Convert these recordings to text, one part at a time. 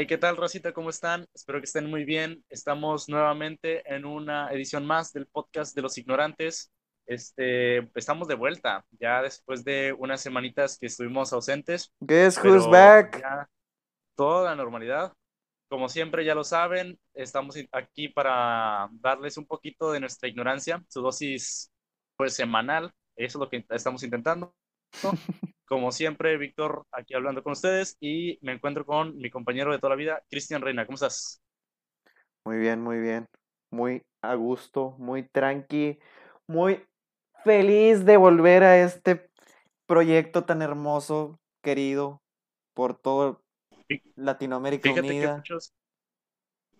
Hey, ¿qué tal, Rosita? ¿Cómo están? Espero que estén muy bien. Estamos nuevamente en una edición más del podcast de los ignorantes. Este, estamos de vuelta, ya después de unas semanitas que estuvimos ausentes. Guess who's back? Ya toda la normalidad. Como siempre, ya lo saben, estamos aquí para darles un poquito de nuestra ignorancia, su dosis pues semanal. Eso es lo que estamos intentando. Como siempre, Víctor, aquí hablando con ustedes y me encuentro con mi compañero de toda la vida, Cristian Reina. ¿Cómo estás? Muy bien, muy bien. Muy a gusto, muy tranqui, muy feliz de volver a este proyecto tan hermoso, querido por todo Latinoamérica fíjate Unida. Que muchos,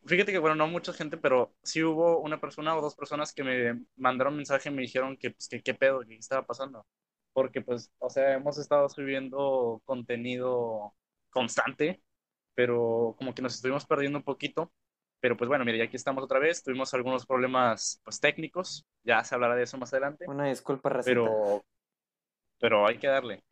fíjate que, bueno, no mucha gente, pero sí hubo una persona o dos personas que me mandaron mensaje y me dijeron que, pues, que qué pedo, que qué estaba pasando porque pues, o sea, hemos estado subiendo contenido constante, pero como que nos estuvimos perdiendo un poquito. Pero pues bueno, mira, ya aquí estamos otra vez. Tuvimos algunos problemas pues técnicos. Ya se hablará de eso más adelante. Una disculpa, Racita. Pero, pero hay que darle.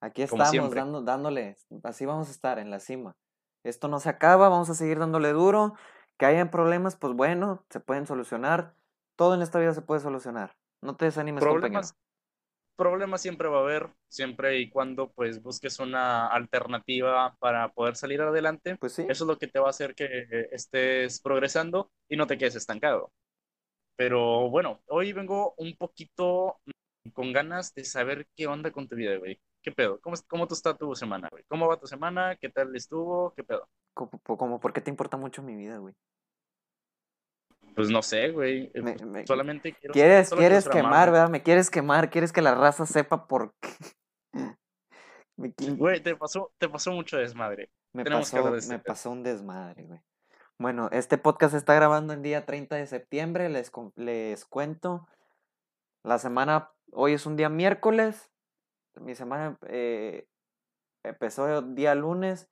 Aquí estamos, dando, dándole. Así vamos a estar en la cima. Esto no se acaba, vamos a seguir dándole duro. Que hayan problemas, pues bueno, se pueden solucionar. Todo en esta vida se puede solucionar. No te desanimes, problemas, problemas siempre va a haber, siempre y cuando pues busques una alternativa para poder salir adelante. Pues sí. Eso es lo que te va a hacer que estés progresando y no te quedes estancado. Pero bueno, hoy vengo un poquito con ganas de saber qué onda con tu vida, güey. ¿Qué pedo? ¿Cómo, cómo está tu semana, güey? ¿Cómo va tu semana? ¿Qué tal estuvo? ¿Qué pedo? ¿Cómo, por qué te importa mucho mi vida, güey? Pues no sé, güey. Eh, solamente quiero. Quieres, quieres quemar, ¿verdad? Me quieres quemar, quieres que la raza sepa por qué. Güey, te pasó, te pasó mucho desmadre. Me, pasó, este me pasó un desmadre, güey. Bueno, este podcast se está grabando el día 30 de septiembre. Les, les cuento. La semana, hoy es un día miércoles. Mi semana eh, empezó el día lunes.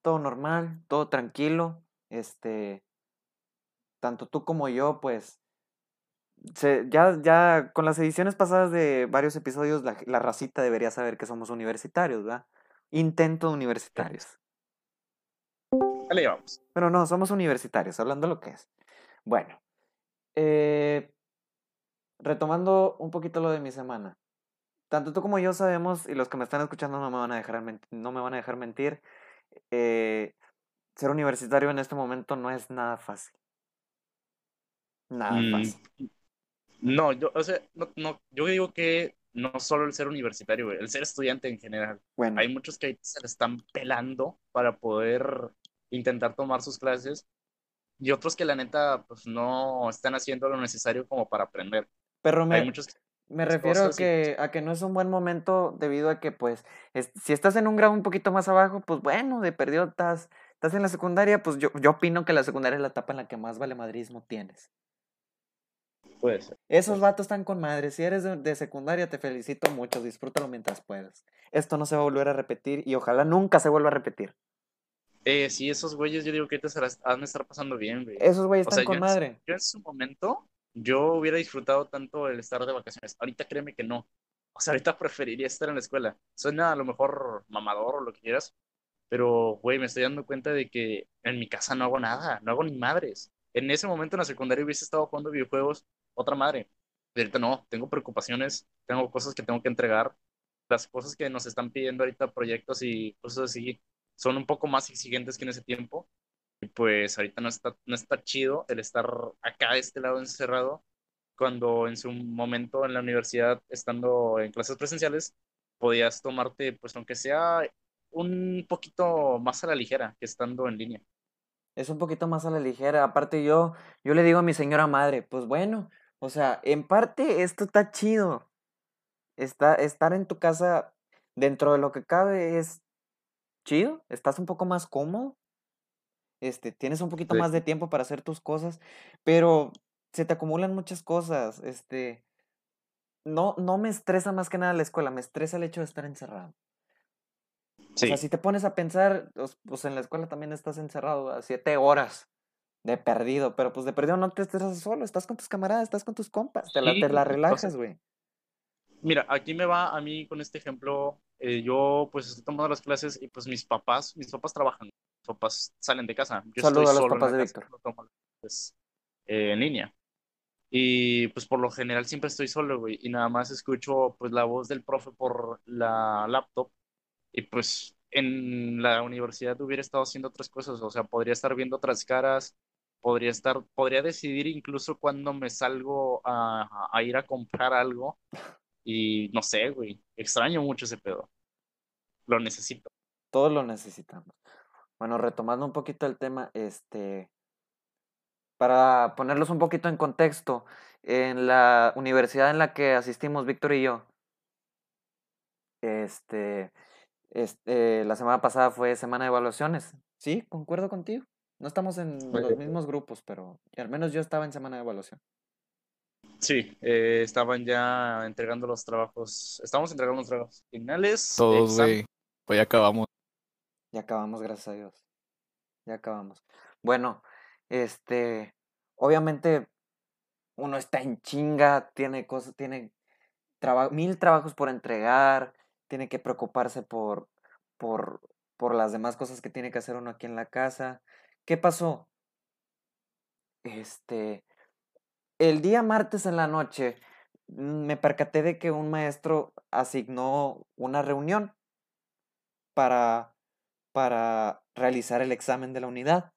Todo normal, todo tranquilo. Este, tanto tú como yo, pues, ya, ya con las ediciones pasadas de varios episodios, la, la, racita debería saber que somos universitarios, ¿verdad? Intento universitarios. Dale, vamos. Pero no, somos universitarios, hablando lo que es. Bueno, eh, retomando un poquito lo de mi semana. Tanto tú como yo sabemos, y los que me están escuchando no me van a dejar, no me van a dejar mentir, eh, ser universitario en este momento no es nada fácil. Nada más. Mm, no, yo, o sea, no, yo digo que no solo el ser universitario, el ser estudiante en general. Bueno. Hay muchos que se le están pelando para poder intentar tomar sus clases y otros que la neta pues no están haciendo lo necesario como para aprender. Pero me, me refiero a que, a que no es un buen momento debido a que pues si estás en un grado un poquito más abajo, pues bueno, de perdido estás, estás en la secundaria, pues yo, yo opino que la secundaria es la etapa en la que más vale madrismo tienes. Puede ser. Esos vatos están con madre. Si eres de, secundaria, te felicito mucho. Disfrútalo mientras puedas. Esto no se va a volver a repetir y ojalá nunca se vuelva a repetir. Eh, sí, esos güeyes, yo digo que te han de estar pasando bien, güey. Esos güeyes están con madre. yo en su momento, yo hubiera disfrutado tanto el estar de vacaciones. Ahorita créeme que no. O sea, ahorita preferiría estar en la escuela. Suena a lo mejor mamador o lo que quieras, pero, güey, me estoy dando cuenta de que en mi casa no hago nada, no hago ni madres. En ese momento en la secundaria hubiese estado jugando videojuegos otra madre. Y ahorita no, tengo preocupaciones, tengo cosas que tengo que entregar. Las cosas que nos están pidiendo ahorita, proyectos y cosas así, son un poco más exigentes que en ese tiempo. Y pues ahorita no está, no está chido el estar acá de este lado encerrado, cuando en su momento en la universidad, estando en clases presenciales, podías tomarte, pues aunque sea un poquito más a la ligera que estando en línea. Es un poquito más a la ligera. Aparte yo, yo le digo a mi señora madre, pues bueno, o sea, en parte esto está chido. Está, estar en tu casa dentro de lo que cabe es chido, estás un poco más cómodo, este, tienes un poquito más de tiempo para hacer tus cosas, pero se te acumulan muchas cosas, este, no, no me estresa más que nada la escuela, me estresa el hecho de estar encerrado. O sea, si te pones a pensar, pues en la escuela también estás encerrado a siete horas de perdido, pero pues de perdido no te estresas solo, estás con tus camaradas, estás con tus compas, te la, te la relajas, güey. Mira, aquí me va a mí con este ejemplo, eh, yo pues estoy tomando las clases y pues mis papás, mis papás trabajan. papás salen de casa. Yo Saludo estoy a los solo papás de Víctor. no tomo clases, eh, en línea. Y pues por lo general siempre estoy solo, güey, y nada más escucho pues la voz del profe por la laptop y pues en la universidad hubiera estado haciendo otras cosas, o sea, podría estar viendo otras caras, podría estar, podría decidir incluso cuando me salgo a, a ir a comprar algo y no sé, güey, extraño mucho ese pedo, lo necesito. Todos lo necesitamos. Bueno, retomando un poquito el tema, este, para ponerlos un poquito en contexto, en la universidad en la que asistimos Víctor y yo, este, este, la semana pasada fue semana de evaluaciones. Sí, concuerdo contigo. No estamos en los mismos grupos, pero al menos yo estaba en semana de evaluación. Sí, eh, estaban ya entregando los trabajos, estamos entregando los trabajos finales. Todos, güey. Pues ya acabamos. Ya acabamos, gracias a Dios. Ya acabamos. Bueno, este, obviamente uno está en chinga, tiene cosas, tiene traba- mil trabajos por entregar, tiene que preocuparse por, por, por las demás cosas que tiene que hacer uno aquí en la casa. ¿Qué pasó? Este, el día martes en la noche mm, me percaté de que un maestro asignó una reunión para, para realizar el examen de la unidad.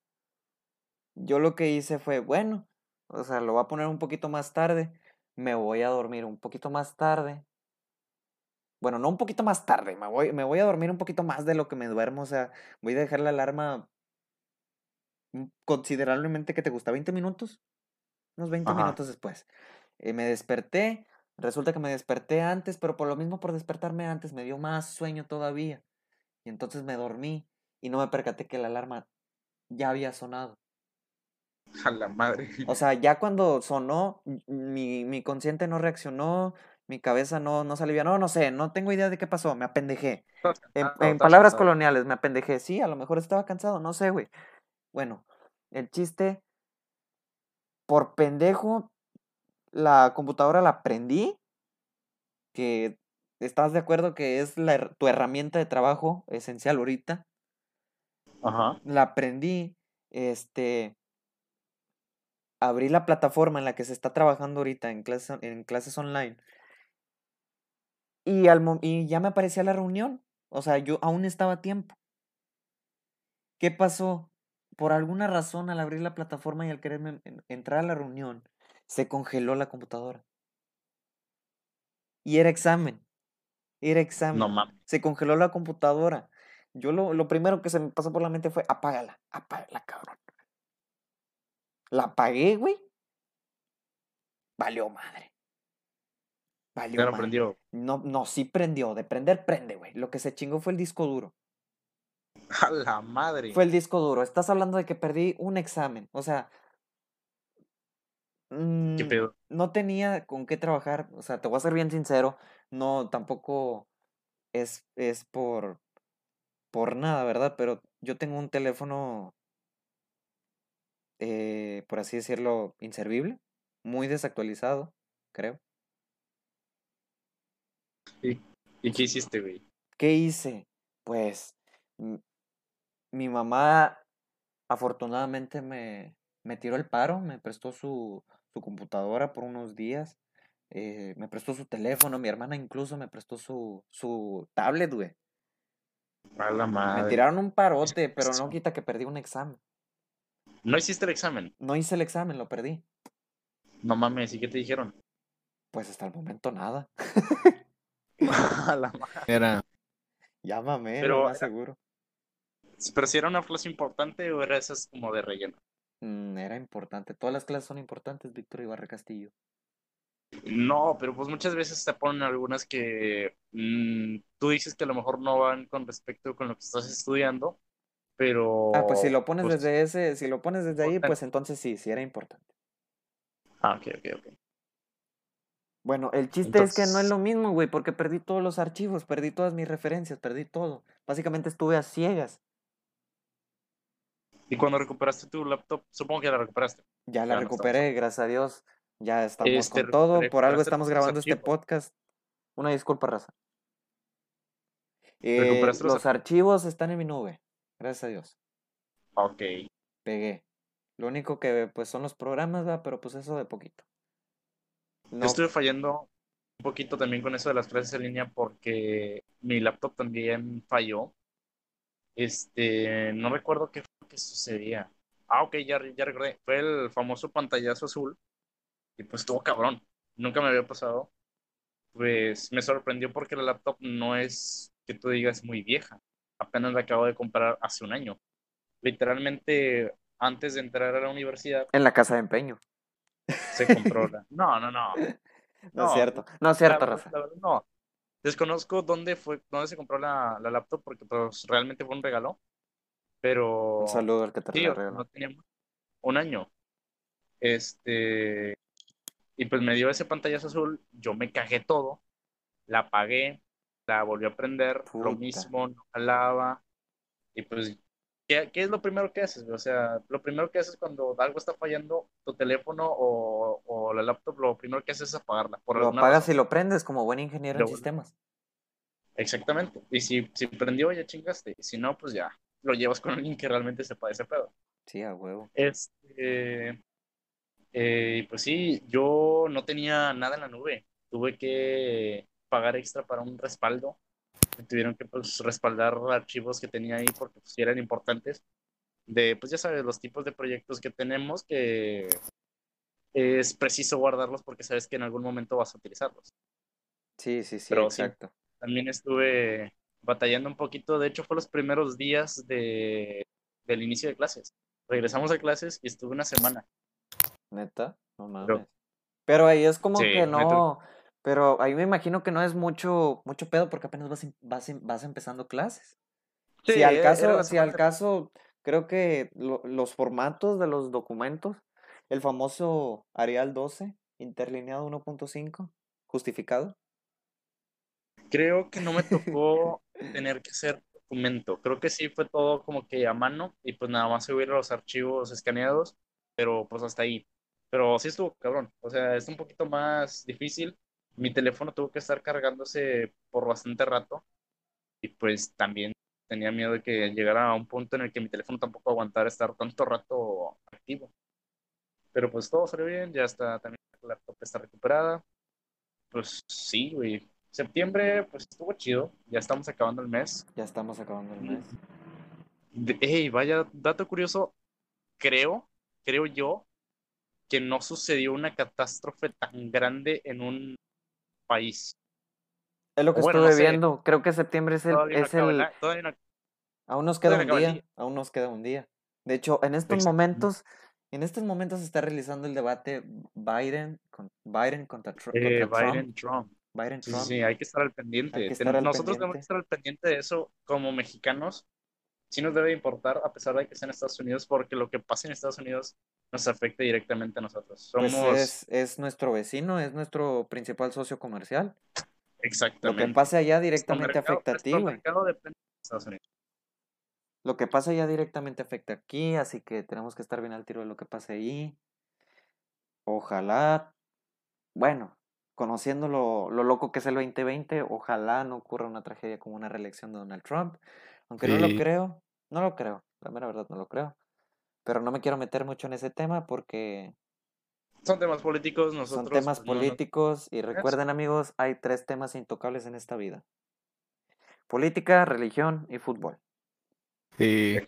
Yo lo que hice fue, bueno, o sea, lo voy a poner un poquito más tarde, me voy a dormir un poquito más tarde. Bueno, no un poquito más tarde, me voy, me voy a dormir un poquito más de lo que me duermo, o sea, voy a dejar la alarma considerablemente que te gusta 20 minutos, unos 20 Ajá. minutos después. Eh, me desperté, resulta que me desperté antes, pero por lo mismo por despertarme antes me dio más sueño todavía. Y entonces me dormí y no me percaté que la alarma ya había sonado. A la madre. O sea, ya cuando sonó, mi, mi consciente no reaccionó, mi cabeza no, no se alivianó, no sé, no tengo idea de qué pasó, me apendejé. En, en palabras coloniales, me apendejé. Sí, a lo mejor estaba cansado, no sé, güey. Bueno, el chiste, por pendejo, la computadora la prendí, que estás de acuerdo que es la tu herramienta de trabajo esencial ahorita. Ajá. La prendí, este, abrí la plataforma en la que se está trabajando ahorita en clases, en clases online. Y, al, y ya me aparecía la reunión. O sea, yo aún estaba a tiempo. ¿Qué pasó? Por alguna razón, al abrir la plataforma y al quererme en- entrar a la reunión, se congeló la computadora. Y era examen. Era examen. No mames. Se congeló la computadora. Yo lo, lo primero que se me pasó por la mente fue, apágala, apágala, cabrón. La apagué, güey. Valió madre. Valió Ya no madre. prendió. No, no, sí prendió. De prender, prende, güey. Lo que se chingó fue el disco duro. A la madre. Fue el disco duro. Estás hablando de que perdí un examen. O sea. ¿Qué mm, pedo? no tenía con qué trabajar. O sea, te voy a ser bien sincero. No, tampoco es, es por, por nada, ¿verdad? Pero yo tengo un teléfono, eh, por así decirlo, inservible. Muy desactualizado, creo. ¿Y qué hiciste, güey? ¿Qué hice? Pues m- mi mamá afortunadamente me, me tiró el paro, me prestó su, su computadora por unos días, eh, me prestó su teléfono, mi hermana incluso me prestó su, su tablet, güey. A la Me madre. tiraron un parote, pero no quita que perdí un examen. ¿No hiciste el examen? No hice el examen, lo perdí. No mames, ¿y qué te dijeron? Pues hasta el momento nada. A la madre. Era, Llámame, Pero más era- seguro. ¿Pero si era una clase importante o era esas como de relleno? Mm, era importante. Todas las clases son importantes, Víctor Ibarra Castillo. No, pero pues muchas veces te ponen algunas que mm, tú dices que a lo mejor no van con respecto con lo que estás estudiando, pero... Ah, pues si lo pones pues, desde ese, si lo pones desde ahí, pues entonces sí, sí era importante. Ah, ok, ok, ok. Bueno, el chiste es que no es lo mismo, güey, porque perdí todos los archivos, perdí todas mis referencias, perdí todo. Básicamente estuve a ciegas. Y cuando recuperaste tu laptop, supongo que la recuperaste. Ya la Ya no estamos recuperé, gracias a Dios. Ya estamos Este, con todo, por algo estamos grabando este archivos. podcast. Una disculpa, raza. Eh, ¿Recuperaste los los archivos están en mi nube, gracias a Dios. Ok. Pegué. Lo único que pues son los programas, va, pero pues eso de poquito. Yo No, estuve fallando un poquito también con eso de las clases en línea porque mi laptop también falló. Este, no recuerdo qué sucedía. Ah, ok, ya, ya recordé. Fue el famoso pantallazo azul. Y pues estuvo cabrón. Nunca me había pasado. Pues me sorprendió porque la laptop no es que tú digas muy vieja. Apenas la acabo de comprar hace un año. Literalmente, antes de entrar a la universidad, en la casa de empeño. se compró la. No, no, no. No, es No, cierto. No es cierto, Rafa. la verdad, no. Desconozco dónde fue, dónde se compró la, la laptop porque pues realmente fue un regalo. Pero Un saludo al que te sí, la o sea, regaló. no tenía mucho. un año. Este, y pues me dio ese pantallazo azul, yo me cagué todo, la apagué, la volví a prender, Puta. lo mismo, no jalaba. Y pues, ¿qué, qué es lo primero que haces? O sea, lo primero que haces cuando algo está fallando, tu teléfono o, o la laptop, lo primero que haces es apagarla. Por Lo apagas razón. y lo prendes como buen ingeniero en Lo- sistemas. Exactamente. Y si, si prendió, ya chingaste. Y si no, pues ya lo llevas con alguien que realmente sepa de ese pedo. Sí, a huevo. Este, eh, pues sí, yo no tenía nada en la nube. Tuve que pagar extra para un respaldo. Me tuvieron que pues, respaldar archivos que tenía ahí porque pues, eran importantes. De, pues ya sabes, los tipos de proyectos que tenemos que es preciso guardarlos porque sabes que en algún momento vas a utilizarlos. Sí, sí, sí, Pero sí. exacto. También estuve batallando un poquito. De hecho, fue los primeros días de, del inicio de clases. Regresamos a clases y estuve una semana. Neta, no mames. Pero- Pero ahí es como Sí, que no. Pero ahí me imagino que no es mucho, mucho pedo porque apenas vas, em- vas, em- vas empezando clases. Sí, si al era caso, si al caso, creo que lo- los formatos de los documentos, el famoso Arial 12, interlineado 1.5, justificado. Creo que no me tocó tener que hacer documento. Creo que sí fue todo como que a mano y pues nada más subir los archivos escaneados, pero pues hasta ahí. Pero sí estuvo cabrón. O sea, es un poquito más difícil. Mi teléfono tuvo que estar cargándose por bastante rato y pues también tenía miedo de que llegara a un punto en el que mi teléfono tampoco aguantara estar tanto rato activo. Pero pues todo salió bien, ya está también la laptop está recuperada. Pues sí, güey. Septiembre, pues estuvo chido. Ya estamos acabando el mes. Ya estamos acabando el mes. Ey, vaya, dato curioso. Creo, creo yo, que no sucedió una catástrofe tan grande en un país. Es lo que Bueno, estuve no sé. viendo. Creo que septiembre es el, Todavía no es acaba el, no- Aún nos queda un no día, aún nos queda un día. De hecho, en estos Exactamente. momentos, en estos momentos se está realizando el debate Biden, con, Biden contra, eh, contra Biden, Trump. Trump. Sí, Trump. sí, hay que estar al pendiente. Estar al Nosotros tenemos que estar al pendiente de eso como mexicanos. Sí nos debe importar, a pesar de que sea en Estados Unidos, porque lo que pasa en Estados Unidos nos afecta directamente a nosotros. Somos Pues es, es nuestro vecino, es nuestro principal socio comercial. Lo que exactamente. pase allá directamente mercado- afecta a ti, güey. mercado depende de Estados Unidos. Lo que pasa allá directamente afecta aquí, así que tenemos que estar bien al tiro de lo que pase ahí. Ojalá, bueno, conociendo lo, lo loco que es el 2020, ojalá no ocurra una tragedia como una reelección de Donald Trump. Aunque no lo creo, no lo creo, la mera verdad no lo creo. Pero no me quiero meter mucho en ese tema porque Son temas políticos, son nosotros temas no nos- políticos y recuerden amigos, hay tres temas intocables en esta vida. Política, religión y fútbol. Sí.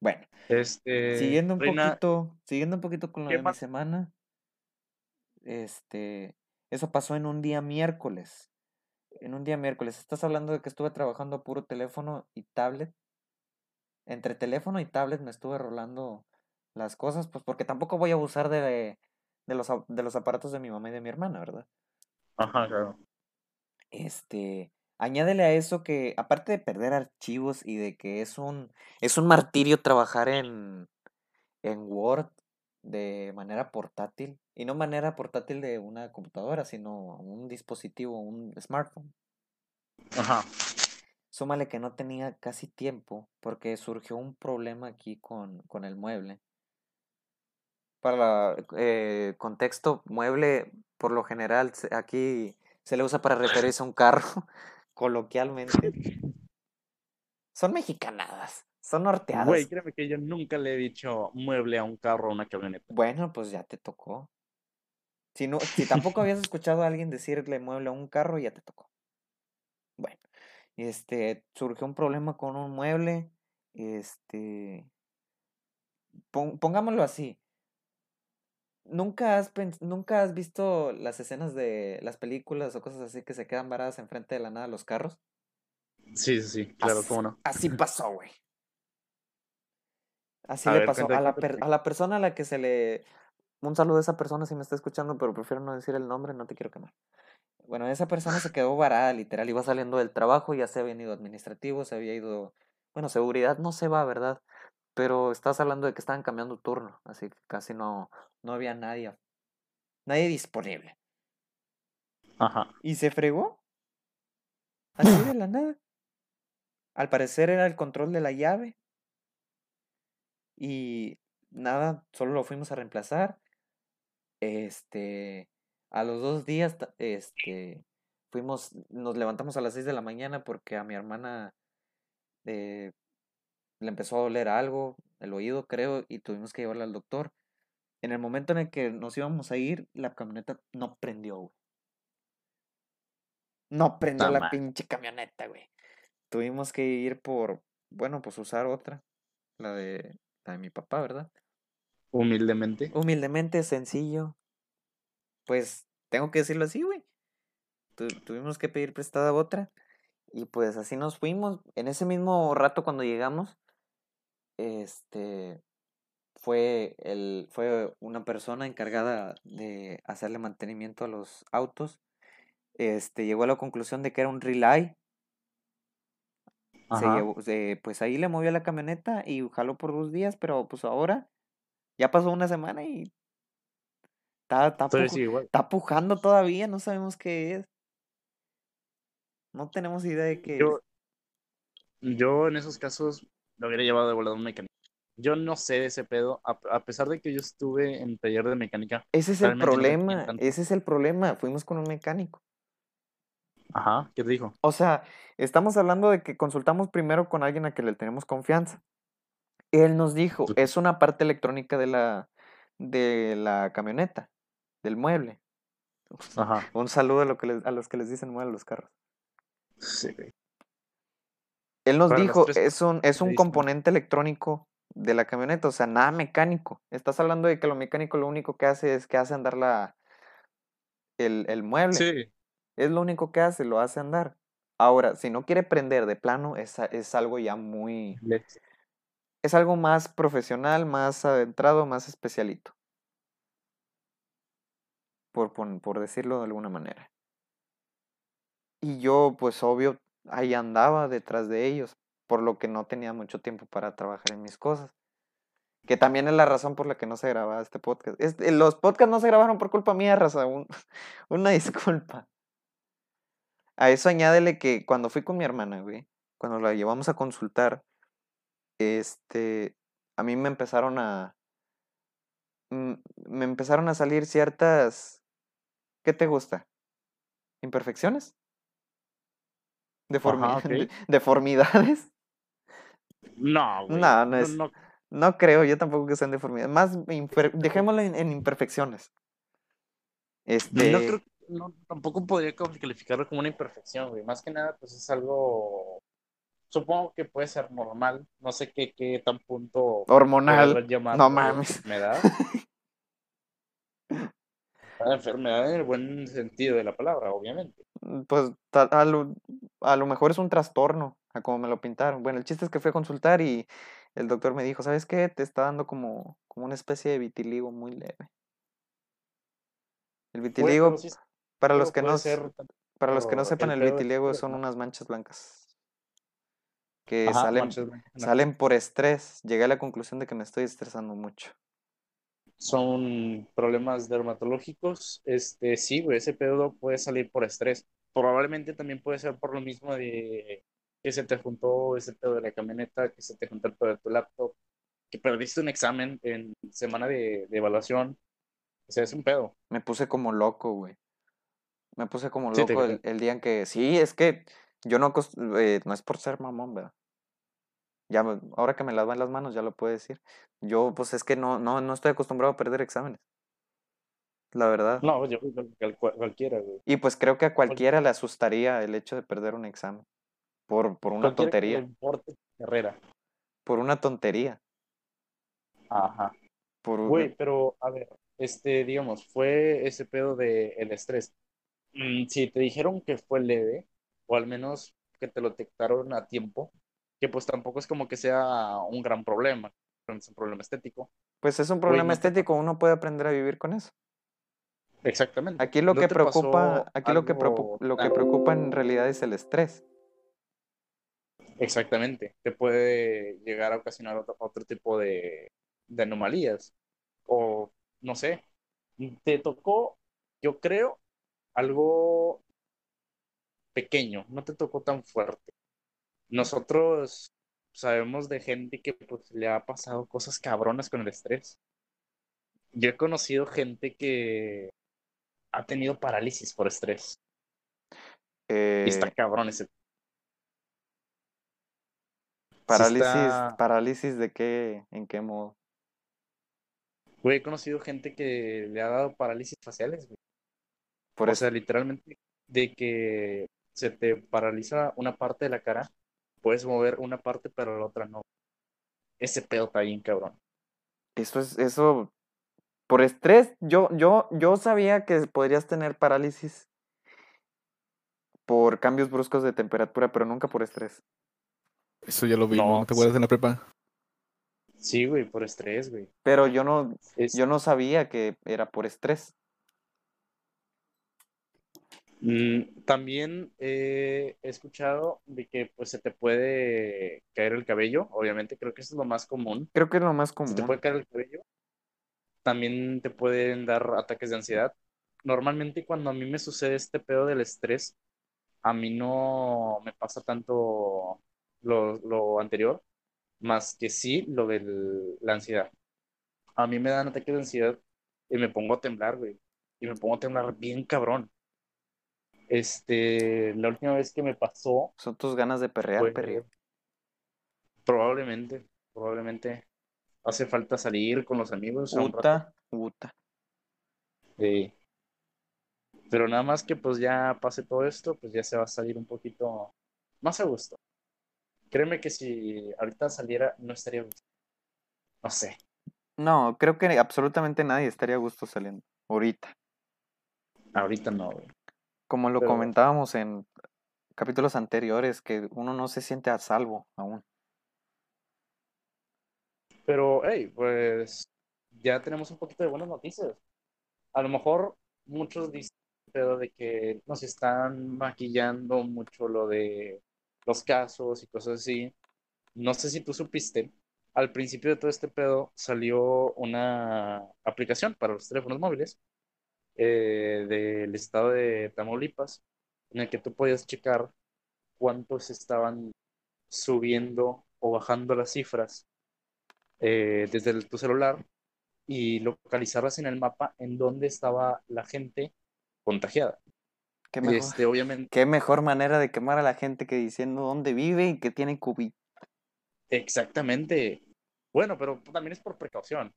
Bueno. Este, siguiendo un Reina, poquito, siguiendo un poquito con lo ¿qué de mi semana, este, eso pasó en un día miércoles. En un día miércoles. Estás hablando de que estuve trabajando a puro teléfono y tablet. Entre teléfono y tablet me estuve rolando las cosas, pues porque tampoco voy a abusar de, de los, de los aparatos de mi mamá y de mi hermana, ¿verdad? Ajá, claro. Este, añádele a eso que, aparte de perder archivos y de que es un, es un martirio trabajar en, en Word de manera portátil, y no manera portátil de una computadora, sino un dispositivo, un smartphone. Ajá. Súmale que no tenía casi tiempo porque surgió un problema aquí con, con el mueble. Para eh, contexto, mueble por lo general aquí se le usa para referirse a un carro, coloquialmente. Son mexicanadas. Son norteadas. Güey, créeme que yo nunca le he dicho mueble a un carro o a una camioneta. Bueno, pues ya te tocó. Si, no, si tampoco habías escuchado a alguien decirle mueble a un carro, ya te tocó. Bueno, este, surgió un problema con un mueble. Este, pon- pongámoslo así. ¿Nunca has, ¿Nunca has visto las escenas de las películas o cosas así que se quedan varadas enfrente de la nada los carros? Sí, sí, sí, claro, Así- cómo no. Así pasó, güey. Así A le ver, pasó cuenta, a la, per- a la persona a la que se le... Un saludo a esa persona si me está escuchando, pero prefiero no decir el nombre, no te quiero quemar. Bueno, esa persona se quedó varada, literal, iba saliendo del trabajo, ya se había ido administrativo, se había ido... Bueno, seguridad no se va, ¿verdad? Pero estás hablando de que estaban cambiando turno, así que casi no, no había nadie, nadie disponible. Ajá. Y se fregó. Así de la nada. Al parecer era el control de la llave. Y nada, solo lo fuimos a reemplazar. Este, a los dos días, este, fuimos, nos levantamos a las seis de la mañana porque a mi hermana eh, le empezó a doler algo, el oído creo, y tuvimos que llevarla al doctor. En el momento en el que nos íbamos a ir, la camioneta no prendió, güey. No prendió la pinche camioneta, güey. Tuvimos que ir por, bueno, pues usar otra, la de, de mi papá, ¿verdad? Humildemente. Humildemente, sencillo. Pues tengo que decirlo así, güey. Tu- tuvimos que pedir prestada otra. Y pues así nos fuimos. En ese mismo rato cuando llegamos, este fue el, fue una persona encargada de hacerle mantenimiento a los autos. Este llegó a la conclusión de que era un relay. Se llevó, se- pues ahí le movió la camioneta y jaló por dos días, pero pues ahora ya pasó una semana y está, está, puj- está pujando todavía, no sabemos qué es. No tenemos idea de qué Yo, es. yo en esos casos lo hubiera llevado de volada a un mecánico. Yo no sé de ese pedo, a, a pesar de que yo estuve en taller de mecánica. Ese es el problema, ese es el problema. Fuimos con un mecánico. Ajá, ¿qué te dijo? O sea, estamos hablando de que consultamos primero con alguien a que le tenemos confianza. Él nos dijo, es una parte electrónica de la, de la camioneta, del mueble. Ajá. Un saludo a, lo que les- a los que les dicen mueble los carros. Sí. Él nos Para dijo, es un, es un componente electrónico de la camioneta, o sea, nada mecánico. Estás hablando de que lo mecánico lo único que hace es que hace andar la, el, el mueble. Sí, Es lo único que hace, lo hace andar. Ahora, si no quiere prender de plano, es, es algo ya muy... Es algo más profesional, más adentrado, más especialito. Por, pon- por decirlo de alguna manera. Y yo, pues obvio, ahí andaba detrás de ellos, por lo que no tenía mucho tiempo para trabajar en mis cosas. Que también es la razón por la que no se grababa este podcast. Este- los podcasts no se grabaron por culpa mía, raza. un- una disculpa. A eso añádele que cuando fui con mi hermana, güey, cuando la llevamos a consultar, este, a mí me empezaron a, mm, me empezaron a salir ciertas, ¿qué te gusta? ¿Imperfecciones? Deformi- Ajá, ¿Deformidades? No, güey. No, no es- no- No creo, yo tampoco que sean deformidades. Más, dejémoslo en, en imperfecciones. Este, No creo, no, tampoco podría calificarlo como una imperfección, güey. Más que nada, pues es algo, supongo que puede ser normal. No sé qué, qué tan punto hormonal. No mames. enfermedad. Una enfermedad en el buen sentido de la palabra, obviamente. Pues a lo, a lo mejor es un trastorno, a como me lo pintaron. Bueno, el chiste es que fui a consultar y el doctor me dijo, ¿sabes qué? Te está dando como, como una especie de vitiligo muy leve. El vitiligo, sí, para los que no, ser para los que no sepan, el el vitiligo son unas manchas blancas que Ajá, salen, blancas salen por estrés. Llegué a la conclusión de que me estoy estresando mucho. son problemas dermatológicos, este, sí, güey, ese pedo puede salir por estrés. Probablemente también puede ser por lo mismo de que se te juntó ese pedo de la camioneta, que se te juntó el pedo de tu laptop, que perdiste un examen en semana de, de evaluación. O sea, es un pedo. Me puse como loco, güey. Me puse como loco el, el día en que... Sí, es que yo no... eh, no es por ser mamón, ¿verdad? Ya, ahora que me lavan las manos, ya lo puedo decir. Yo, pues es que no, no, no estoy acostumbrado a perder exámenes. La verdad. No, yo cualquiera, güey. Y pues creo que a cualquiera le asustaría el hecho de perder un examen. Por, por una que tontería. importe tu carrera. Por una tontería. Ajá. Por Güey, pero a ver, este, digamos, fue ese pedo de el estrés. Mm, si te dijeron que fue leve, o al menos que te lo detectaron a tiempo, que pues tampoco es como que sea un gran problema, es un problema estético. Pues es un problema ¿no te estético, uno puede aprender a vivir con eso. Exactamente. Aquí lo ¿No que preocupa, aquí lo que, lo que preocupa en realidad es el estrés. Exactamente, te puede llegar a ocasionar otro, otro tipo de, de anomalías. O, no sé, te tocó, yo creo, algo pequeño, no te tocó tan fuerte. Nosotros sabemos de gente que pues, le ha pasado cosas cabronas con el estrés. Yo he conocido gente que ha tenido parálisis por estrés. Eh, Y está cabrón ese. parálisis, está- parálisis de qué, en qué modo. Güey, he conocido gente que le ha dado parálisis faciales, güey. Por o eso, sea, literalmente, de que se te paraliza una parte de la cara, puedes mover una parte, pero la otra no. Ese pedo está bien, cabrón. eso es, eso, por estrés, yo, yo, yo sabía que podrías tener parálisis por cambios bruscos de temperatura, pero nunca por estrés. Eso ya lo vimos, No, ¿no te acuerdas en la prepa? Sí, güey, por estrés, güey. Pero yo no, Es- yo no sabía que era por estrés. Mm, también eh, he escuchado de que pues se te puede caer el cabello, obviamente, creo que eso es lo más común. Creo que es lo más Se te común. puede caer el cabello. También te pueden dar ataques de ansiedad. Normalmente cuando a mí me sucede este pedo del estrés, a mí no me pasa tanto lo, lo anterior, más que sí lo de la ansiedad. A mí me dan ataques de ansiedad y me pongo a temblar, güey. Y me pongo a temblar bien cabrón. Este, la última vez que me pasó, Son tus ganas de perrear, fue- perrear. probablemente, probablemente hace falta salir con los amigos. Uta, uta. Sí. Pero nada más que pues ya pase todo esto, pues ya se va a salir un poquito más a gusto. Créeme que si ahorita saliera, no estaría a gusto. No sé. No, creo que absolutamente nadie estaría a gusto saliendo. Ahorita. Ahorita no, güey. Como lo Pero- comentábamos en capítulos anteriores, que uno no se siente a salvo aún. Pero, hey, pues ya tenemos un poquito de buenas noticias. A lo mejor muchos dicen pero de que nos están maquillando mucho lo de los casos y cosas así. No sé si tú supiste, al principio de todo este pedo salió una aplicación para los teléfonos móviles eh, del estado de Tamaulipas, en el que tú podías checar cuántos estaban subiendo o bajando las cifras eh, desde el- tu celular y localizarlas en el mapa en donde estaba la gente contagiada. ¿Qué mejor, Este, obviamente, qué mejor manera de quemar a la gente que diciendo dónde vive y que tiene COVID. exactamente. Bueno, pero también es por precaución,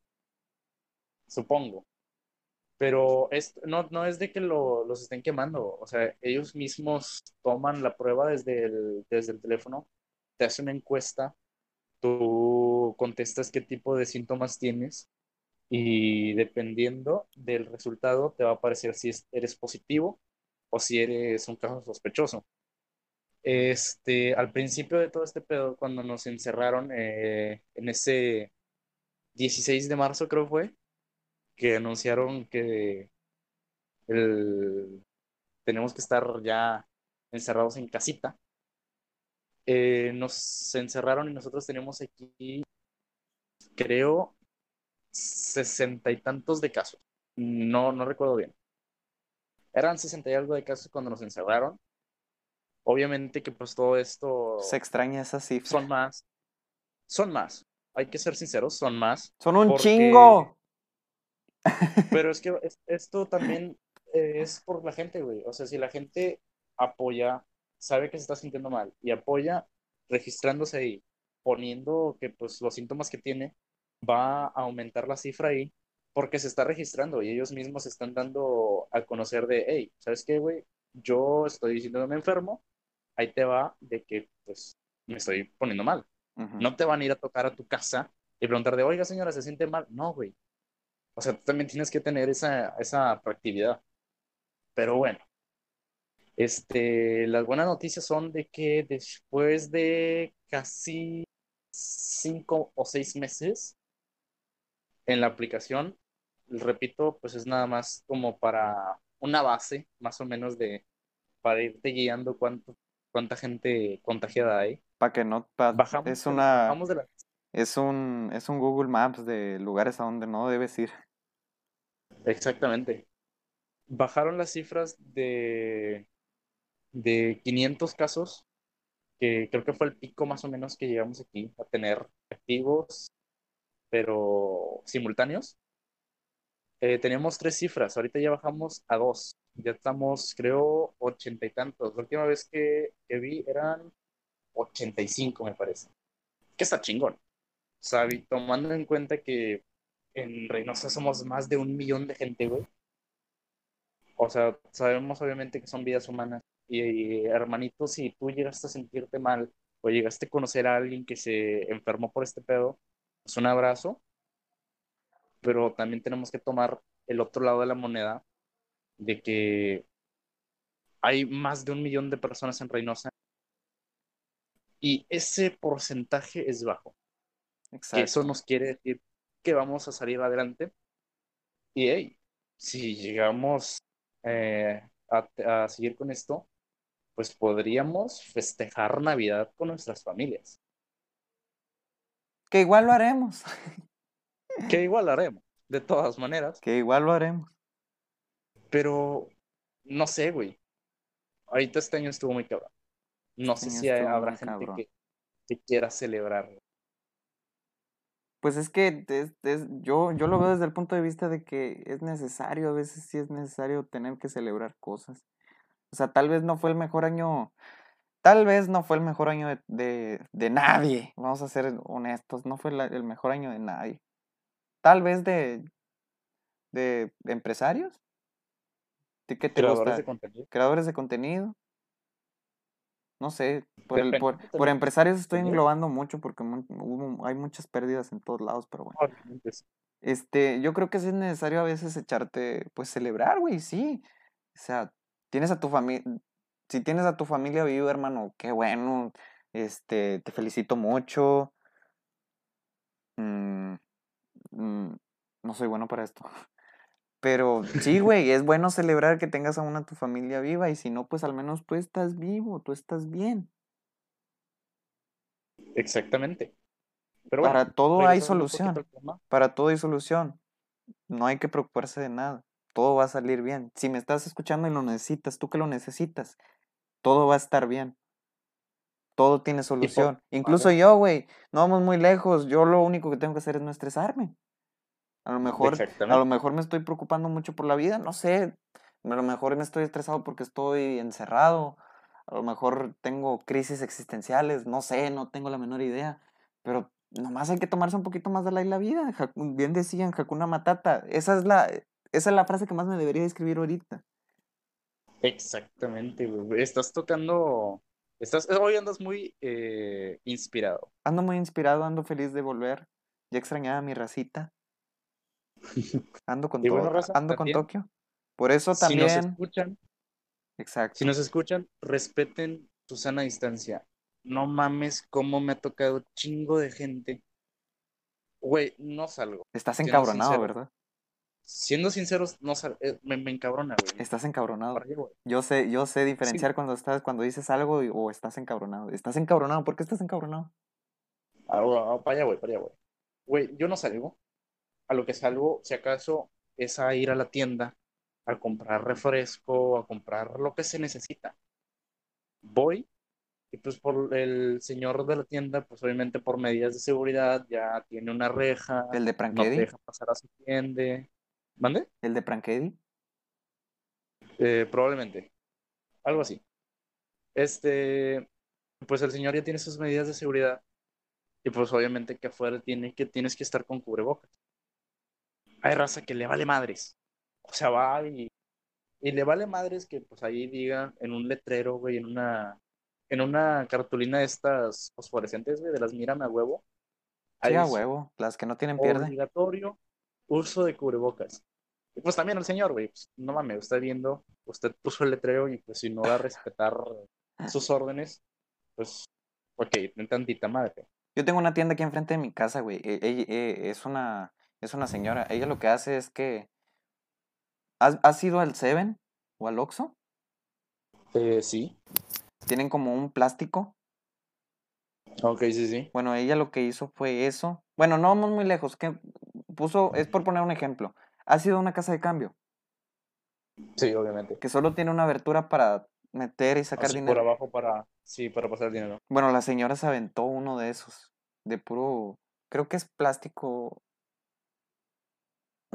supongo. Pero es, no, no es de que lo- los estén quemando, o sea, ellos mismos toman la prueba desde el, desde el teléfono, te hacen una encuesta, tú contestas qué tipo de síntomas tienes y dependiendo del resultado te va a aparecer si es- eres positivo o si eres un caso sospechoso. Este, al principio de todo este pedo, cuando nos encerraron eh, en ese 16 de marzo, creo fue, que anunciaron que el- tenemos que estar ya encerrados en casita, eh, nos encerraron y nosotros tenemos aquí, creo, sesenta y tantos de casos. No, no recuerdo bien. Eran sesenta y algo de casos cuando nos encerraron. Obviamente que pues todo esto Se extraña esa cifra. son más. Son más. Hay que ser sinceros, son más. Son un porque- chingo. Pero es que es- esto también eh, es por la gente, güey. O sea, si la gente apoya, sabe que se está sintiendo mal y apoya registrándose ahí poniendo que pues los síntomas que tiene va a aumentar la cifra ahí porque se está registrando y ellos mismos están dando a conocer de, hey, ¿sabes qué, güey? Yo estoy diciendo me enfermo, ahí te va de que pues me estoy poniendo mal. No te van a ir a tocar a tu casa y preguntar de, oiga, señora, ¿se siente mal? No, güey. O sea, tú también tienes que tener esa, esa proactividad. Pero bueno, este, las buenas noticias son de que después de casi cinco o seis meses en la aplicación, repito, pues es nada más como para una base, más o menos de, para irte guiando cuánto, cuánta gente contagiada hay. Para que no... pa- Bajamos, es una... bajamos de la Es un, es un Google Maps de lugares a donde no debes ir. Exactamente. Bajaron las cifras de, de 500 casos, que creo que fue el pico más o menos que llegamos aquí a tener activos, pero simultáneos. Eh, teníamos tres cifras, ahorita ya bajamos a dos. Ya estamos, creo, ochenta y tantos. La última vez que, que vi eran 85, me parece. Que está chingón. O sea, tomando en cuenta que en Reynosa somos más de un millón de gente, güey. O sea, sabemos obviamente que son vidas humanas. Y, y, hermanito, si tú llegaste a sentirte mal o llegaste a conocer a alguien que se enfermó por este pedo, pues un abrazo. Pero también tenemos que tomar el otro lado de la moneda de que hay más de un millón de personas en Reynosa y ese porcentaje es bajo que Exacto. eso nos quiere decir que vamos a salir adelante. Y hey, si llegamos eh, a, a seguir con esto, pues podríamos festejar Navidad con nuestras familias, Que igual lo haremos. que igual haremos, de todas maneras, Que igual lo haremos. pero no sé, güey. Ahorita este año estuvo muy cabrón. No Este sé si habrá gente que, que quiera celebrar. Pues es que es- es- yo, yo lo veo desde el punto de vista de que es necesario, a veces sí es necesario tener que celebrar cosas. O sea, tal vez no fue el mejor año, tal vez no fue el mejor año de, de, de nadie, vamos a ser honestos, no fue la- el mejor año de nadie. Tal vez de, de empresarios, ¿de qué te Creadores gusta? de contenido. Creadores de contenido. No sé, por, el, por, empresarios estoy englobando mucho porque hubo- hay muchas pérdidas en todos lados, pero bueno. Este, yo creo que sí es necesario a veces echarte, pues celebrar, güey, sí. O sea, tienes a tu familia, si tienes a tu familia viva, hermano, qué bueno. Este, te felicito mucho. Mm, mm, no soy bueno para esto. Pero sí, güey, es bueno celebrar que tengas aún a tu familia viva y si no, pues al menos tú estás vivo, tú estás bien. Exactamente. Pero bueno, Para todo hay solución. Para todo hay solución. No hay que preocuparse de nada. Todo va a salir bien. Si me estás escuchando y lo necesitas, tú que lo necesitas, todo va a estar bien. Todo tiene solución. Incluso yo, güey, no vamos muy lejos. Yo lo único que tengo que hacer es no estresarme. A lo mejor, a lo mejor me estoy preocupando mucho por la vida, no sé. A lo mejor me estoy estresado porque estoy encerrado. A lo mejor tengo crisis existenciales, no sé, no tengo la menor idea. Pero nomás hay que tomarse un poquito más de la, la vida. Bien decían, Hakuna Matata. Esa es la, esa es la frase que más me debería escribir ahorita. Exactamente, güey. Estás tocando. Estás, hoy andas muy eh, inspirado. Ando muy inspirado, ando feliz de volver. Ya extrañaba a mi racita. Ando con bueno, raza, ando con también, Tokio. Por eso Si nos también, escuchan, exacto. si nos escuchan, respeten su sana distancia. No mames, cómo me ha tocado chingo de gente. Güey, no salgo. Estás siendo encabronado, sincero. ¿verdad? Siendo sinceros, no sal- eh, me, me encabrona, güey. Estás encabronado. Güey. Yo sé, yo sé Sí, diferenciar cuando estás, cuando dices algo y- o estás encabronado. Estás encabronado, ¿por qué estás encabronado? ah, ah, para allá, güey, para allá, güey. Güey, yo no salgo. A lo que salgo, si acaso, es a ir a la tienda a comprar refresco, a comprar lo que se necesita. Voy y pues por el señor de la tienda, pues obviamente por medidas de seguridad ya tiene una reja, ¿El de no Prankedy? deja pasar a su tienda. ¿Mande? ¿El de Prankedy? Eh, probablemente. Algo así. Este, pues el señor ya tiene sus medidas de seguridad Y pues obviamente que afuera tiene que, tienes que estar con cubrebocas. Hay raza que le vale madres. O sea, va y, y le vale madres que pues ahí diga en un letrero, güey, en una, en una cartulina de estas fosforescentes, güey, de las mírame a huevo. Sí, Ahí a es huevo. Las que no tienen pierde. obligatorio uso de cubrebocas. Y pues también el señor, güey, pues, no mames, está viendo, usted puso el letrero y pues si no va a respetar sus órdenes, pues, ok, tantita madre. Yo tengo una tienda aquí enfrente de mi casa, güey. E- ella- e- es una, es una señora. Ella lo que hace es que. ¿Has, has ido al Seven o al Oxxo? Eh, sí, Tienen como un plástico. ok, sí, sí. Bueno, ella lo que hizo fue eso. Bueno, no vamos muy lejos. Que puso, es por poner un ejemplo. Ha sido una casa de cambio Sí, obviamente. que solo tiene una abertura para meter y sacar Así por dinero. abajo para, sí, para pasar dinero. Bueno, la señora se aventó uno de esos, de puro, creo que es plástico,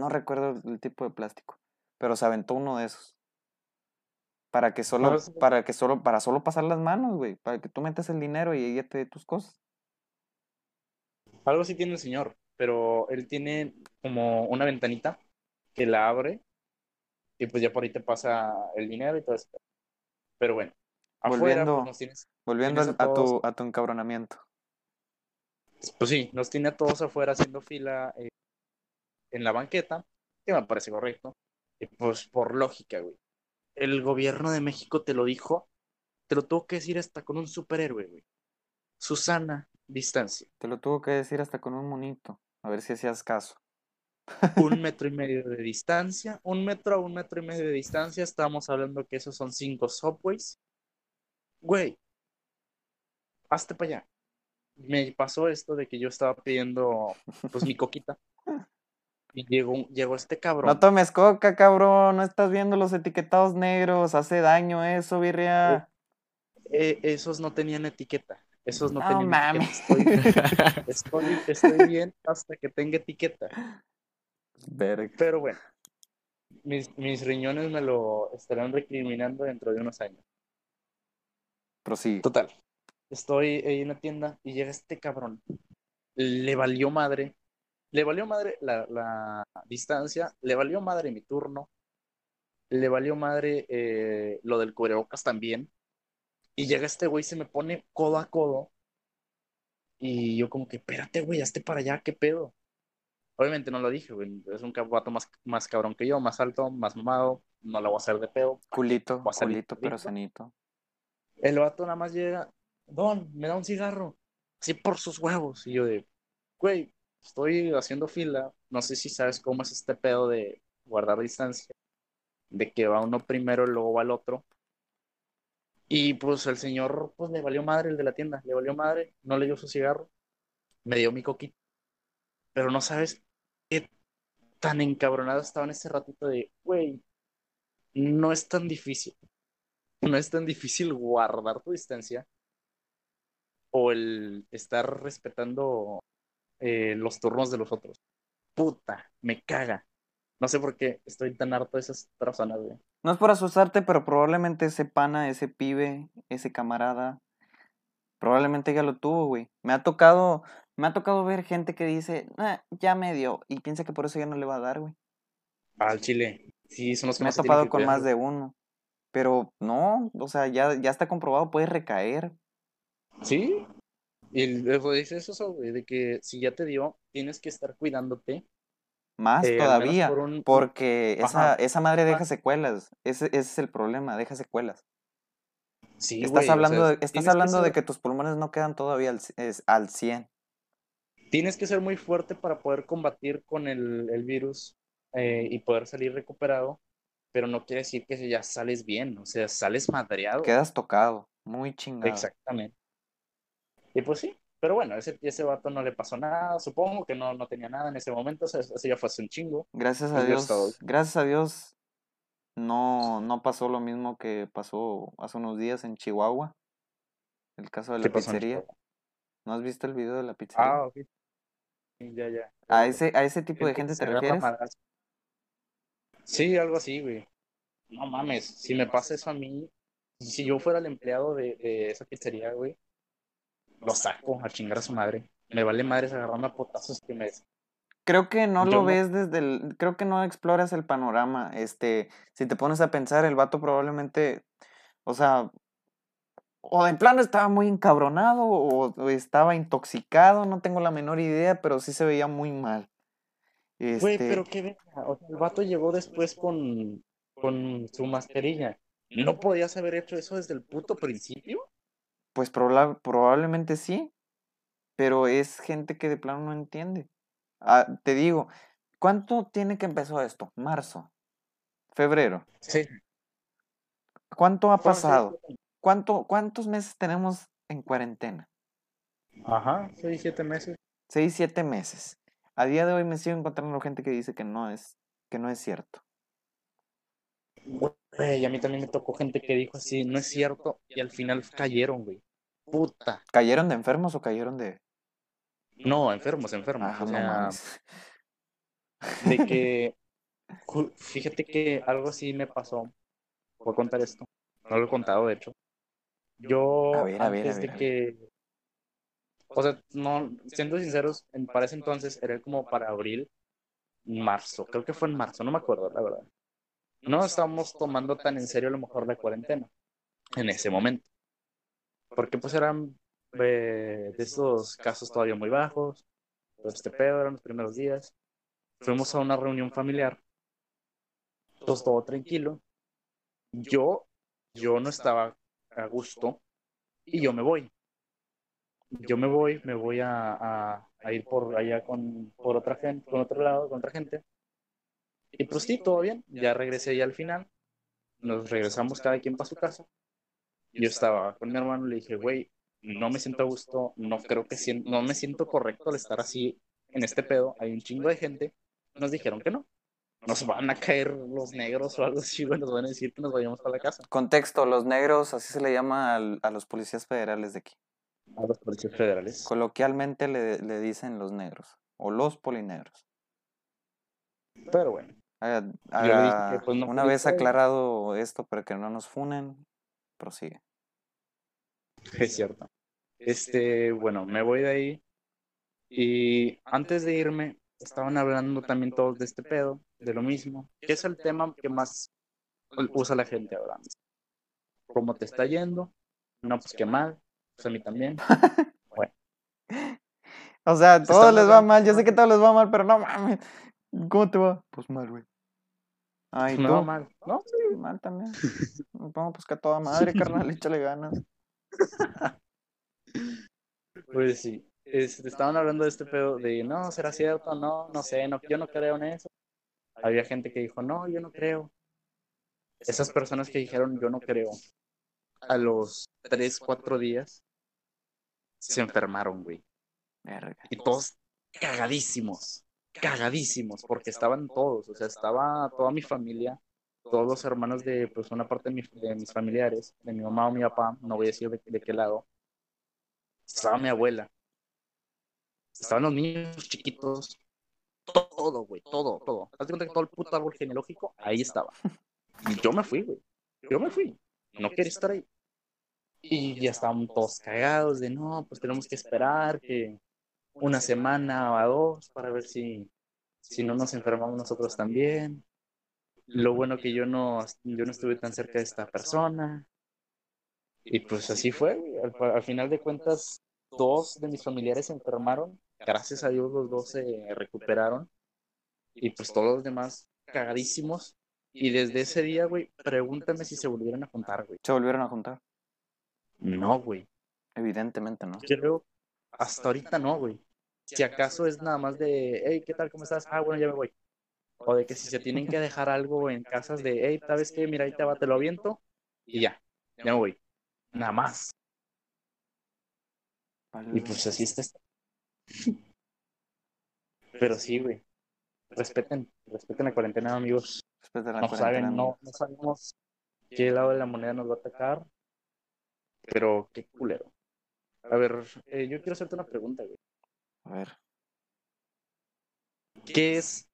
no recuerdo el- tipo de plástico, pero se aventó uno de esos. Para que solo, No, para que solo, para solo pasar las manos, güey, para que tú metas el dinero y ella te dé tus cosas. Algo sí tiene el señor, pero él tiene como una ventanita que la abre y pues ya por ahí te pasa el dinero y todo eso. Pero bueno, afuera Volviendo- pues tienes, Volviendo Tienes al- a tu, a tu encabronamiento. pues sí, nos tiene a todos afuera haciendo fila eh, en la banqueta, que me parece correcto. Y pues por lógica, güey. El gobierno de México te lo dijo, te lo tuvo que decir hasta con un superhéroe, güey. Susana Distancia. Te lo tuvo que decir hasta con un monito, a ver si hacías caso. un metro y medio de distancia, un metro a un metro y medio de distancia, estábamos hablando que esos son cinco subways. Güey, hazte para allá. Me pasó esto de que yo estaba pidiendo pues mi coquita. Y llegó, llegó este cabrón. No tomes coca, cabrón, no estás viendo los etiquetados negros, hace daño eso, birria. Eh, esos no tenían etiqueta. Esos no, No tenían mames. etiqueta. Estoy, estoy, estoy bien hasta que tenga etiqueta. Verga. Pero bueno, mis, mis riñones me lo estarán recriminando dentro de unos años. Prosigue. Total. Estoy ahí en la tienda y llega este cabrón. Le valió madre. Le valió madre la, la distancia. Le valió madre mi turno. Le valió madre eh, lo del cubrebocas también. Y llega este güey, se me pone codo a codo. Y yo como que, espérate, güey, hazte para allá, ¿qué pedo? Obviamente no lo dije, güey. Es un vato más, más cabrón que yo, más alto, más mamado. No lo voy a hacer de pedo. Culito, culito, pero sanito. El vato nada más llega, Don, me da un cigarro. Así por sus huevos. Y yo de, güey, estoy haciendo fila. No sé si sabes cómo es este pedo de guardar distancia. De que va uno primero y luego va el otro. Y pues el señor, pues le valió madre el de la tienda. Le valió madre, no le dio su cigarro. Me dio mi coquita. Pero no sabes qué tan encabronado estaba en ese ratito de, güey, no es tan difícil no es tan difícil guardar tu distancia o el estar respetando eh, los turnos de los otros. Puta, me caga. No sé por qué estoy tan harto de esas personas, güey. No es por asustarte, pero probablemente ese pana, ese pibe, ese camarada, probablemente ya lo tuvo, güey. Me ha tocado, me ha tocado ver gente que dice, "Ah, ya me dio, y piensa que por eso ya no le va a dar, güey. Al chile. Sí, son los que Me he topado con más de uno. Pero no, o sea, ya, ya está comprobado, puedes recaer. Sí. Y luego dices eso, güey, de que si ya te dio, tienes que estar cuidándote. Más eh, todavía, por un- porque esa, Ajá. esa madre deja secuelas. Ese, ese es el problema, deja secuelas. Sí, estás güey, o hablando, sea, de, estás tienes que hablando de que tus pulmones no quedan todavía al, es- al 100. tienes que ser muy fuerte para poder combatir con el, el virus eh, y poder salir recuperado, pero no quiere decir que ya sales bien, o sea, sales madreado. Quedas tocado, muy chingado. Exactamente. Y pues sí, pero bueno, ese, ese vato no le pasó nada, supongo que no, no tenía nada en ese momento, o sea, eso ya fue hace un chingo. Gracias a Dios, gracias a Dios, no, no pasó lo mismo que pasó hace unos días en Chihuahua. El caso de la ¿Qué pasó en pizzería. ¿No has visto el video de la pizzería? Ah, ok. Ya, ya. ¿A ese, a ese tipo de Gente te refieres? Sí, algo así, güey. No mames, si me pasa eso a mí, si yo fuera el empleado de, de esa pizzería, güey, lo saco a chingar a su madre. me vale madres agarrarme a potazos que me... Creo que no Yo lo ves desde el, creo que no exploras el panorama. Este, si te pones a pensar, el vato probablemente, o sea, o en plano estaba muy encabronado o, o estaba intoxicado, no tengo la menor idea, pero sí se veía muy mal. Güey, Este, pero qué verga. O sea, el vato llegó después con, con su mascarilla. ¿No podías haber hecho eso desde el puto principio? Pues proba- probablemente sí, pero es gente que de plano no entiende. Ah, te digo, ¿cuánto tiene que empezó esto? Marzo, febrero. Sí. ¿Cuánto ha pasado? ¿Cuánto, ¿Cuántos meses tenemos en cuarentena? Ajá, seis, siete meses. Seis, siete meses. A día de hoy me sigo encontrando gente que dice que no es, que no es cierto. Güey, a mí también me tocó gente que dijo así, no es cierto, y al final cayeron, güey. Puta. ¿Cayeron de enfermos o cayeron de...? No, enfermos, enfermos. Ah, o no sea, mames. de que, fíjate que algo así me pasó. Voy a contar esto. No lo he contado, de hecho. Yo, A ver, a ver, a antes ver, de a ver. que, o sea, no, siendo sinceros, en, para ese entonces era como para abril, marzo. Creo que fue en marzo, no me acuerdo, la verdad. No estábamos tomando tan en serio a lo mejor la cuarentena en ese momento. Porque pues eran eh, de esos casos todavía muy bajos. Todo este pedo eran los primeros días. Fuimos a una reunión familiar. Entonces todo tranquilo. Yo, yo no estaba a gusto y yo me voy. Yo me voy, me voy a, a- a ir por allá con por otra gente, con otro lado, con otra gente. Y pues sí, todo bien. Ya regresé ya al final. Nos regresamos cada quien para su casa. Yo estaba con mi hermano y le dije, güey, no me siento a gusto, no creo que sien- no me siento correcto al estar así en este pedo. Hay un chingo de gente. Nos dijeron que no. Nos van a caer los negros o algo así. Nos van a decir que nos vayamos para la casa. Contexto, los negros, así se le llama al- a los policías federales de aquí. A los policías federales. Coloquialmente le, le dicen los negros o los polinegros. Pero bueno. Ah, ah, pues, no una vez aclarado esto para que no nos funen, prosigue. Es cierto. Este, bueno, me voy de ahí. Y antes de irme, estaban hablando también todos de este pedo, de lo mismo, que es el tema que más usa la gente ahora. ¿Cómo te está yendo? No, pues qué mal. Pues a mí también. O sea, a todos están les va mal, yo sé que a todos les va mal, pero no mames. ¿Cómo te va? Pues mal, güey. Ay, Me tú. va mal. No, sí. Mal también. No, pues que a toda madre, carnal, échale ganas. Pues sí. Este, estaban hablando de este pedo de, no, ¿será cierto? No, no sé, no, yo no creo en eso. Había gente que dijo, no, yo no creo. Esas personas que dijeron, yo no creo, a los tres, cuatro días, se enfermaron, güey. Y todos cagadísimos, cagadísimos, porque estaban todos, o sea, estaba toda mi familia, todos los hermanos de, pues, una parte de, mi- de mis familiares, de mi mamá o mi papá, no voy a decir de, de qué lado. Estaba mi abuela. Estaban los niños chiquitos. Todo, güey, todo, todo. Haz de cuenta que todo el puto árbol genealógico ahí estaba. Y yo me fui, güey. Yo me fui. No quería estar ahí. Y ya estaban todos cagados de no, pues tenemos que esperar que una semana o dos para ver si, si no nos enfermamos nosotros también. Lo bueno que yo no, yo no estuve tan cerca de esta persona. Y pues así fue. Al, al final de cuentas, dos de mis familiares se enfermaron. Gracias a Dios los dos se recuperaron. Y pues todos los demás cagadísimos. Y desde ese día, güey, pregúntame si se volvieron a juntar, güey. ¿Se volvieron a juntar? No, güey. Evidentemente no. Creo, hasta ahorita no, güey. Si acaso es nada más de, hey, ¿qué tal? ¿Cómo estás? Ah, bueno, ya me voy. O de que si se tienen que dejar algo en casas de, hey, ¿sabes qué? Mira, ahí te va, te lo aviento. Y ya, ya me voy. Nada más. Y pues así está. Pero sí, güey. Respeten, respeten la cuarentena, amigos. De la No cuarentena, saben, no, no sabemos qué lado de la moneda nos va a atacar. Pero qué culero. A ver, eh, yo quiero hacerte una pregunta, güey. A ver. ¿Qué es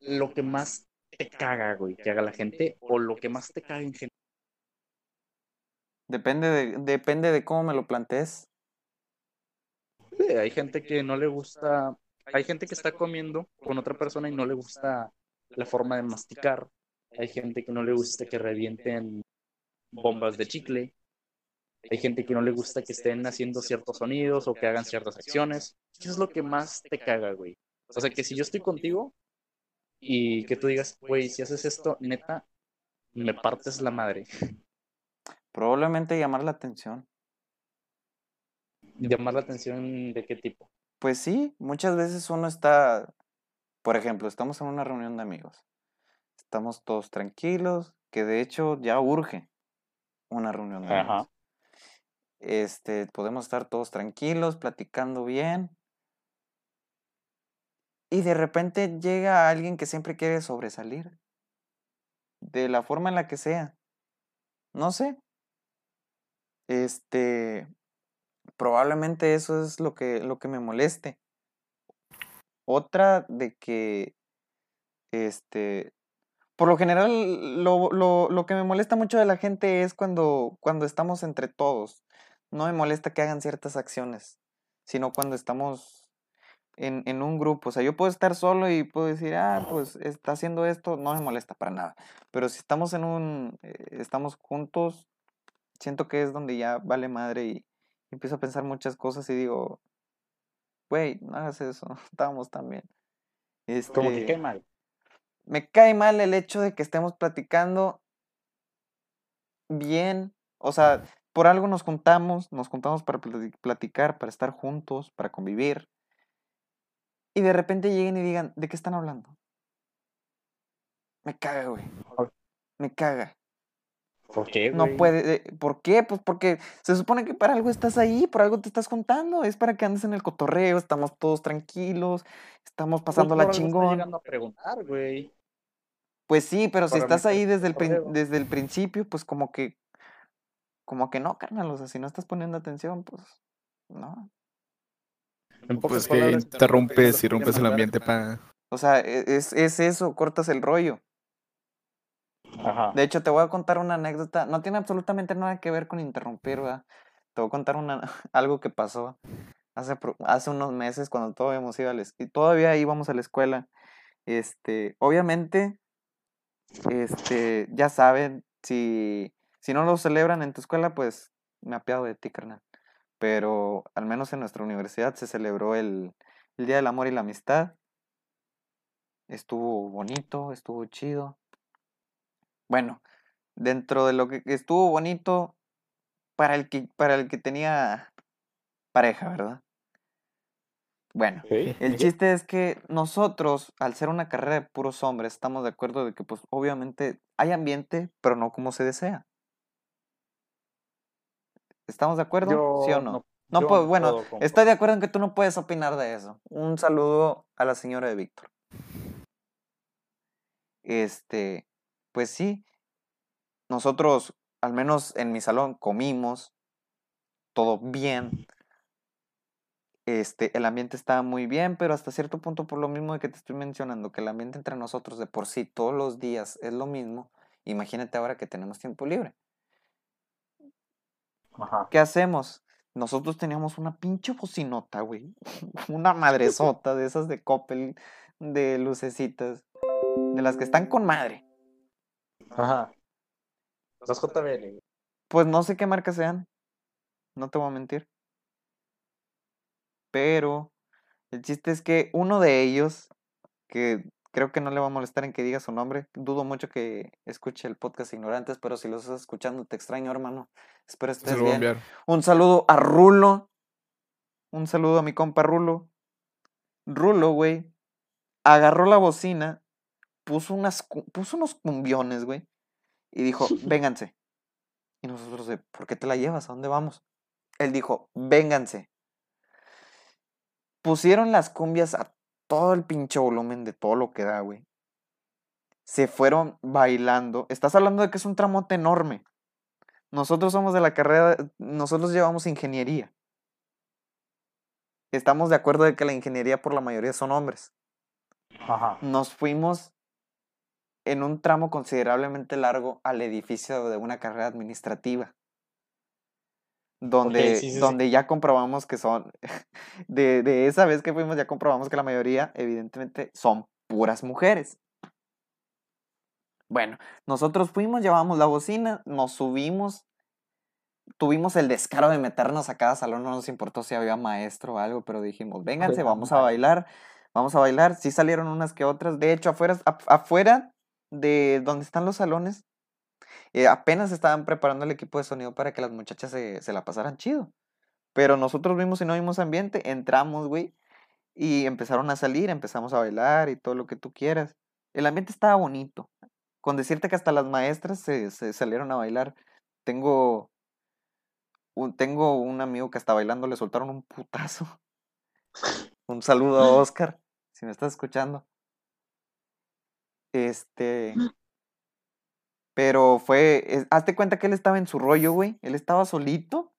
lo que más te caga, güey, que haga la gente? O lo que más te caga en general. Depende de, depende de cómo me lo plantees. Hay gente que no le gusta, hay gente que está comiendo con otra persona y no le gusta la forma de masticar. Hay gente que no le gusta que revienten bombas de chicle. Hay gente que no le gusta que estén haciendo ciertos sonidos o que hagan ciertas acciones. ¿Qué es lo que más te caga, güey? O sea, que si yo estoy contigo y que tú digas, güey, si haces esto, neta, me partes la madre. Probablemente llamar la atención. ¿Llamar la atención de qué tipo? Pues sí, muchas veces uno está, por ejemplo, estamos en una reunión de amigos. Estamos todos tranquilos, que de hecho ya urge una reunión de amigos. Este, podemos estar todos tranquilos, platicando bien. Y de repente llega alguien que siempre quiere sobresalir. De la forma en la que sea. No sé. Este, probablemente eso es lo que, lo que me moleste. Otra de que, este, por lo general, lo, lo, lo que me molesta mucho de la gente es cuando, cuando estamos entre todos. No me molesta que hagan ciertas acciones, sino cuando estamos en, en un grupo. O sea, yo puedo estar solo y puedo decir, ah, pues está haciendo esto, no me molesta para nada. Pero si estamos en un, eh, estamos juntos, siento que es donde ya vale madre y, y empiezo a pensar muchas cosas y digo, güey, no hagas eso, estábamos tan bien. Como que Este, qué mal. Me cae mal el hecho de que estemos platicando bien, o sea, por algo nos juntamos, nos juntamos para plati- platicar, para estar juntos, para convivir, y de repente lleguen y digan, ¿de qué están hablando? Me caga, güey, me caga. ¿Por qué, No güey? puede, eh, ¿por qué? Pues porque se supone que para algo estás ahí, por algo te estás juntando, es para que andes en el cotorreo, estamos todos tranquilos, estamos Pues algo está chingón. llegando a preguntar, güey. Pues sí, pero si estás ahí desde el, desde el principio, pues como que, como que no, carnal, o sea, si no estás poniendo atención, pues no. Pues que interrumpes y rompes el ambiente para... O sea, e- es, es eso, cortas el rollo. Ajá. De hecho, te voy a contar una anécdota, no tiene absolutamente nada que ver con interrumpir, ¿verdad? Te voy a contar una, algo que pasó hace, hace unos meses cuando todavía íbamos, a la todavía íbamos a la escuela. Este, obviamente, este, ya saben, si, si no lo celebran en tu escuela, pues me apiado de ti, carnal. Pero al menos en nuestra universidad se celebró el, el Día del Amor y la Amistad. Estuvo bonito, estuvo chido. Bueno, dentro de lo que estuvo bonito para el que, para el que tenía pareja, ¿verdad? Bueno, el chiste es que nosotros, al ser una carrera de puros hombres, estamos de acuerdo de que, pues, obviamente hay ambiente, pero no como se desea. ¿Estamos de acuerdo? ¿Sí o no? no, pues, no bueno, puedo estoy de acuerdo en que tú no puedes opinar de eso. Un saludo a la señora de Víctor. Este, pues sí, nosotros, al menos en mi salón, comimos todo bien. Este, el ambiente estaba muy bien, pero hasta cierto punto, por lo mismo de que te estoy mencionando, que el ambiente entre nosotros de por sí todos los días es lo mismo, imagínate ahora que tenemos tiempo libre. Ajá. ¿Qué hacemos? Nosotros teníamos una pinche bocinota, güey. Una madresota de esas de Coppel, de lucecitas, de las que están con madre. Ajá. Las JBL. Pues no sé qué marcas sean, no te voy a mentir. Pero el chiste es que uno de ellos, que creo que no le va a molestar en que diga su nombre, dudo mucho que escuche el podcast Ignorantes, pero si lo estás escuchando, te extraño, hermano. Espero estés bien. Un saludo a Rulo. Un saludo a mi compa Rulo. Rulo, güey, agarró la bocina, puso, unas, puso unos cumbiones, güey, y dijo, vénganse. Y nosotros ¿por qué te la llevas? ¿A dónde vamos? Él dijo, vénganse. Pusieron las cumbias a todo el pinche volumen de todo lo que da, güey. Se fueron bailando. Estás hablando de que es un tramote enorme. Nosotros somos de la carrera, nosotros llevamos ingeniería. Estamos de acuerdo de que la ingeniería por la mayoría son hombres. Ajá. Nos fuimos en un tramo considerablemente largo al edificio de una carrera administrativa. Donde, sí, sí, sí. donde ya comprobamos que son, de, de esa vez que fuimos ya comprobamos que la mayoría, evidentemente, son puras mujeres. Bueno, nosotros fuimos, llevamos la bocina, nos subimos, tuvimos el descaro de meternos a cada salón, no nos importó si había maestro o algo, pero dijimos, vénganse, vamos a bailar, vamos a bailar. Sí salieron unas que otras, de hecho, afuera, af- afuera de donde están los salones, eh, apenas estaban preparando el equipo de sonido para que las muchachas se, se la pasaran chido. Pero nosotros vimos y no vimos ambiente, entramos, güey, y empezaron a salir, empezamos a bailar y todo lo que tú quieras. El ambiente estaba bonito. Con decirte que hasta las maestras se, se salieron a bailar. Tengo un, tengo un amigo que está bailando, le soltaron un putazo. Un saludo a Oscar, si me estás escuchando. Este. Pero fue. es- hazte cuenta que él estaba en su rollo, güey. Él estaba solito.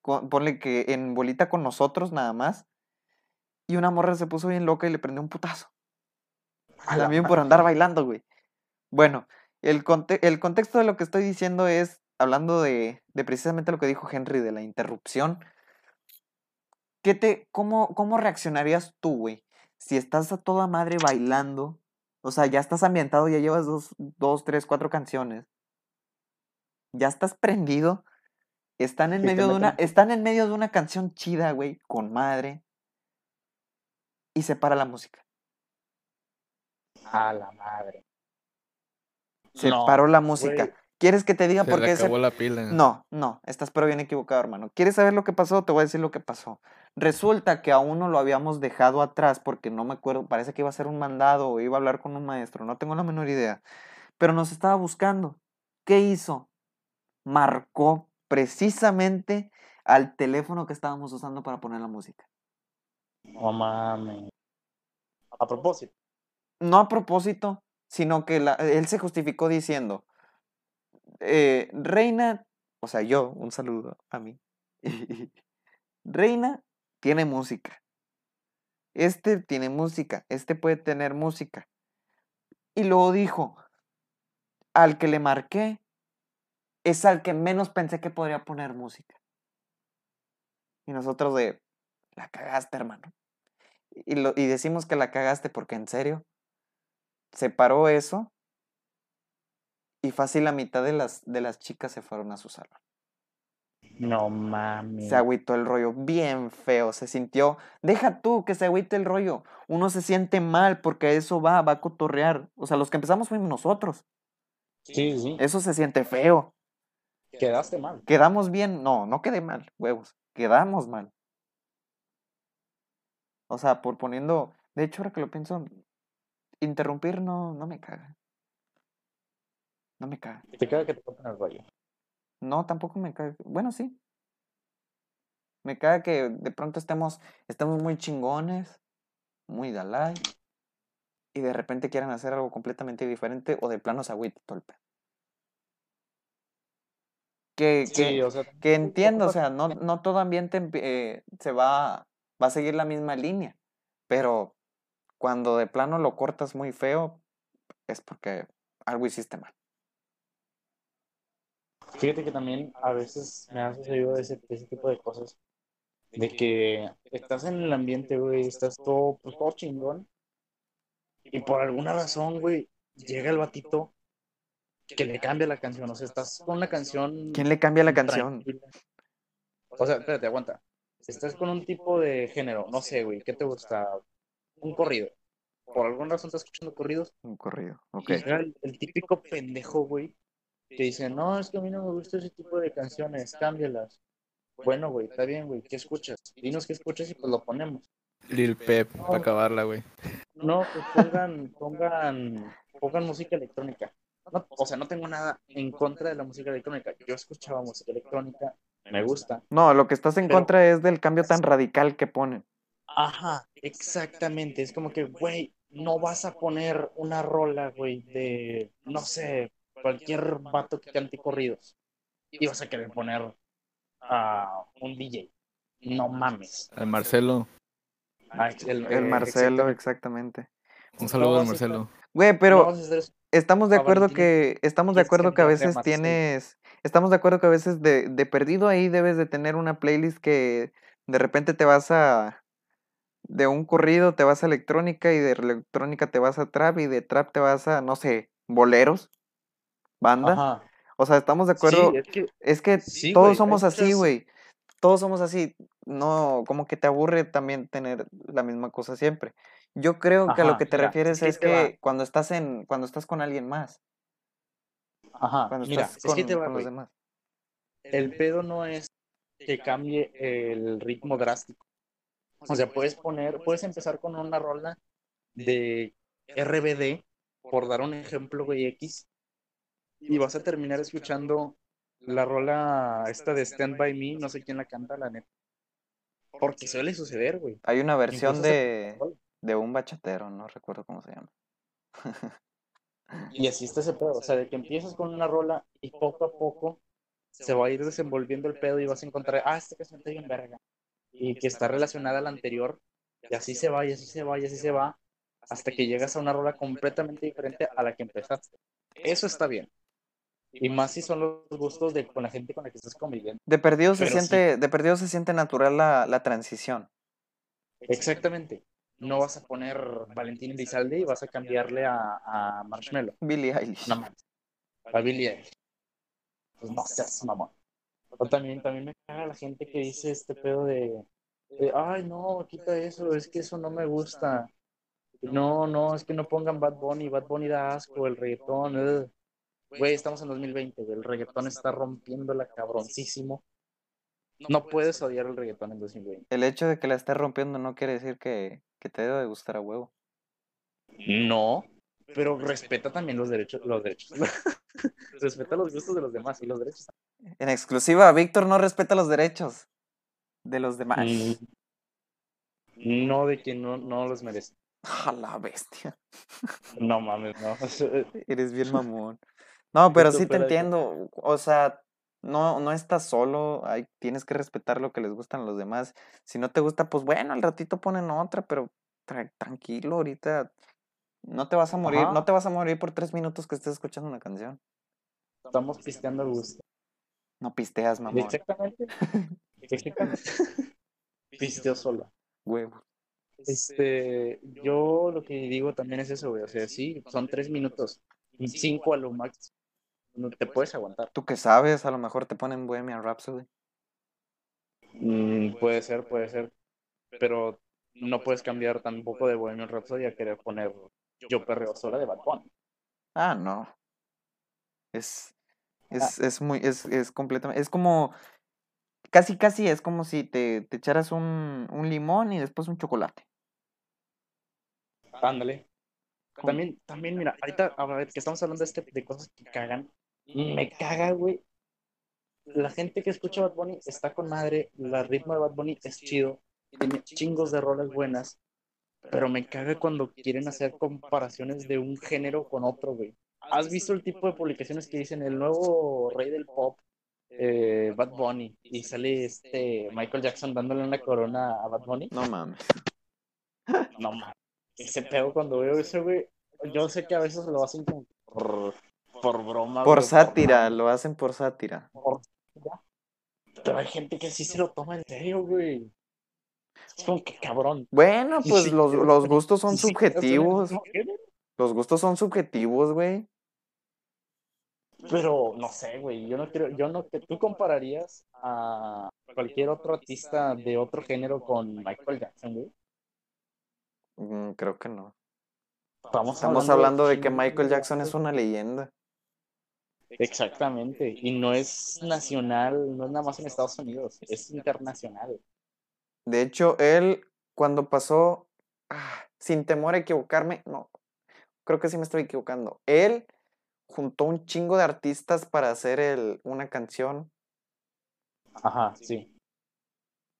con- ponle que en bolita con nosotros nada más. Y una morra se puso bien loca y le prendió un putazo. También por andar bailando, güey. Bueno, el, conte- el contexto de lo que estoy diciendo es, hablando de, de precisamente lo que dijo Henry, de la interrupción. ¿Qué te, cómo, ¿Cómo reaccionarías tú, güey? Si estás a toda madre bailando, o sea, ya estás ambientado, ya llevas dos, dos tres, cuatro canciones. Ya estás prendido. Están en medio de una, están en medio de una canción chida, güey, con madre. Y se para la música. A la madre. Se No, paró la música. ¿Quieres que te diga Se por qué se acabó la pila. No, no, estás pero bien equivocado, hermano. ¿Quieres saber lo que pasó? Te voy a decir lo que pasó. Resulta que a uno lo habíamos dejado atrás porque no me acuerdo, parece que iba a hacer un mandado o iba a hablar con un maestro, no tengo la menor idea. Pero nos estaba buscando. ¿Qué hizo? Marcó precisamente al teléfono que estábamos usando para poner la música. No mames. A propósito. No a propósito, sino que la- él se justificó diciendo, eh, Reina, o sea, yo, un saludo a mí. Reina tiene música. Este tiene música, este puede tener música. Y luego dijo, al que le marqué es al que menos pensé que podría poner música. Y nosotros de, la cagaste, hermano. Y, lo, y decimos que la cagaste porque en serio, se paró eso y fácil la mitad de las, de las chicas se fueron a su salón. No mames. Se agüitó el rollo bien feo, se sintió, deja tú que se agüite el rollo, uno se siente mal porque eso va, va a cotorrear. O sea, los que empezamos fuimos nosotros, Sí, sí. eso se siente feo. Quedaste mal. ¿Quedamos bien? No, no quedé mal, huevos, quedamos mal. O sea, por poniendo, de hecho ahora que lo pienso, interrumpir no, no me caga. No me caga. Te queda que te toquen el rollo. No, tampoco me cae. Bueno, sí. Me cae que de pronto estemos, estemos muy chingones, muy Dalai, y de repente quieran hacer algo completamente diferente o de plano se agüita pedo. Que, que, Sí, o sea. que entiendo, o sea, no, no todo ambiente eh, se va, va a seguir la misma línea, pero cuando de plano lo cortas muy feo, es porque algo hiciste mal. Fíjate que también a veces me ha sucedido ese, ese tipo de cosas. De que estás en el ambiente, güey, estás todo, pues, todo chingón. Y por alguna razón, güey, llega el batito que le cambia la canción. O sea, estás con una canción. ¿Quién le cambia la canción? tranquila. O sea, espérate, aguanta. Estás con un tipo de género, no sé, güey, ¿qué te gusta? Un corrido. Por alguna razón estás escuchando corridos. Un corrido, ok. El, el típico pendejo, güey, que dice, no, es que a mí no me gusta ese tipo de canciones, cámbialas. Bueno, güey, está bien, güey, ¿qué escuchas? Dinos qué escuchas y pues lo ponemos. Lil Pep, para acabarla, güey. No, pues pongan, pongan, pongan música electrónica. No, o sea, no tengo nada en contra de la música electrónica. Yo escuchaba música electrónica, me gusta. No, lo que estás en Pero- contra es del cambio tan radical que ponen. Ajá, exactamente. Es como que, güey, no vas a poner una rola, güey, de, no sé, cualquier vato que cante corridos. Y vas a querer poner a un DJ. No mames. Al Marcelo. Ah, el, El eh, Marcelo, exactamente. exactamente. Un saludo al Marcelo. Güey, pero estamos de acuerdo que estamos de acuerdo que a veces tienes estamos de acuerdo que a veces de, de perdido ahí debes de tener una playlist que de repente te vas a, de un corrido te vas a electrónica y de electrónica te vas a trap y de trap te vas a, no sé, boleros, banda. Ajá. O sea, estamos de acuerdo. Sí, es que Es que Sí, todos somos así, güey. Todos somos así. No, como que te aburre también tener la misma cosa siempre. Yo creo que a lo que te mira, refieres es que es cuando estás en, cuando estás con alguien más, Ajá, cuando mira, estás es que con, te va, con los demás. El pedo no es que cambie el ritmo drástico. O sea, puedes poner, puedes empezar con una rola de RBD, por dar un ejemplo, güey, X, y vas a terminar escuchando la rola esta de Stand By Me, no sé quién la canta, la neta. Porque suele suceder, güey. Hay una versión de, de un bachatero, no recuerdo cómo se llama. Y así está ese pedo, o sea, de que empiezas con una rola y poco a poco se va a ir desenvolviendo el pedo y vas a encontrar, ah, esta canción está bien verga. Y que está relacionada a la anterior, y así se va, y así se va, y así se va, hasta que llegas a una rola completamente diferente a la que empezaste. Eso está bien. Y más si son los gustos de con la gente con la que estás conviviendo. De perdido se Pero sí. siente, de perdido se siente natural la, la transición. Exactamente. No vas a poner Valentín Elizalde y vas a cambiarle a, a Marshmello. Billie Eilish. No. A Billie Eilish. Pues no seas mamón. O también, también me caga la gente que dice este pedo de, de, ay, no, quita eso, es que eso no me gusta. No, no, es que no pongan Bad Bunny, Bad Bunny da asco, el reggaetón. ugh". Güey, estamos en 2020, güey, el reggaetón está rompiéndola cabroncísimo. No puedes odiar el reggaetón en 2020. El hecho de que la estés rompiendo no quiere decir que, que te debe de gustar a huevo. No, pero respeta también los derechos, los derechos. respeta los gustos de los demás y los derechos. En exclusiva, Víctor no respeta los derechos de los demás. Mm, No de que no, no los merece. A la bestia. No mames, no. Eres bien mamón. No, pero sí te entiendo. O sea, no, no estás solo. Hay, tienes que respetar lo que les gustan a los demás. Si no te gusta, pues bueno, al ratito ponen otra, pero tra- tranquilo, ahorita no te vas a morir, Ajá. no te vas a morir por tres minutos que estés escuchando una canción. Estamos pisteando al gusto. No pisteas, mamón. Exactamente. Exactamente. Pisteo solo. Huevo. Este, yo lo que digo también es eso, güey. O sea, sí, son tres minutos. Cinco a lo máximo. No te puedes aguantar. Tú que sabes, a lo mejor te ponen Bohemian Rhapsody. Mm, puede ser, puede ser. Pero no puedes cambiar tampoco de Bohemian Rhapsody a querer poner Yo Perreo Sola de Bad Bunny. Ah, no. Es, es, es muy, es, es completamente, es como, casi, casi es como si te, te echaras un, un limón y después un chocolate. Ándale. También, también, mira, ahorita, a ver, que estamos hablando de, este, de cosas que cagan. Me caga, güey. La gente que escucha Bad Bunny está con madre. El ritmo de Bad Bunny es chido. Tiene chingos de rolas buenas. Pero me caga cuando quieren hacer comparaciones de un género con otro, güey. ¿Has visto el tipo de publicaciones que dicen el nuevo rey del pop, eh, Bad Bunny? Y sale este Michael Jackson dándole una corona a Bad Bunny. No mames. No mames. Ese pedo cuando veo eso, güey. Yo sé que a veces lo hacen como por, broma. Por güey, sátira, lo hacen por sátira. por- Pero hay gente que sí se lo toma en serio, güey. Es como que cabrón. Bueno, pues sí, los, los gustos son sí, subjetivos. Los gustos son subjetivos, güey. Pero no sé, güey. Yo no creo, yo no que tú compararías a cualquier otro artista de otro género con Michael Jackson, güey. Mm, creo que no. Estamos, Estamos hablando de que Michael Jackson es una leyenda. Exactamente. Y no es nacional, no es nada más en Estados Unidos, es internacional. De hecho, él, cuando pasó, ah, sin temor a equivocarme, no, creo que sí me estoy equivocando. Él juntó un chingo de artistas para hacer el, una canción Ajá, sí.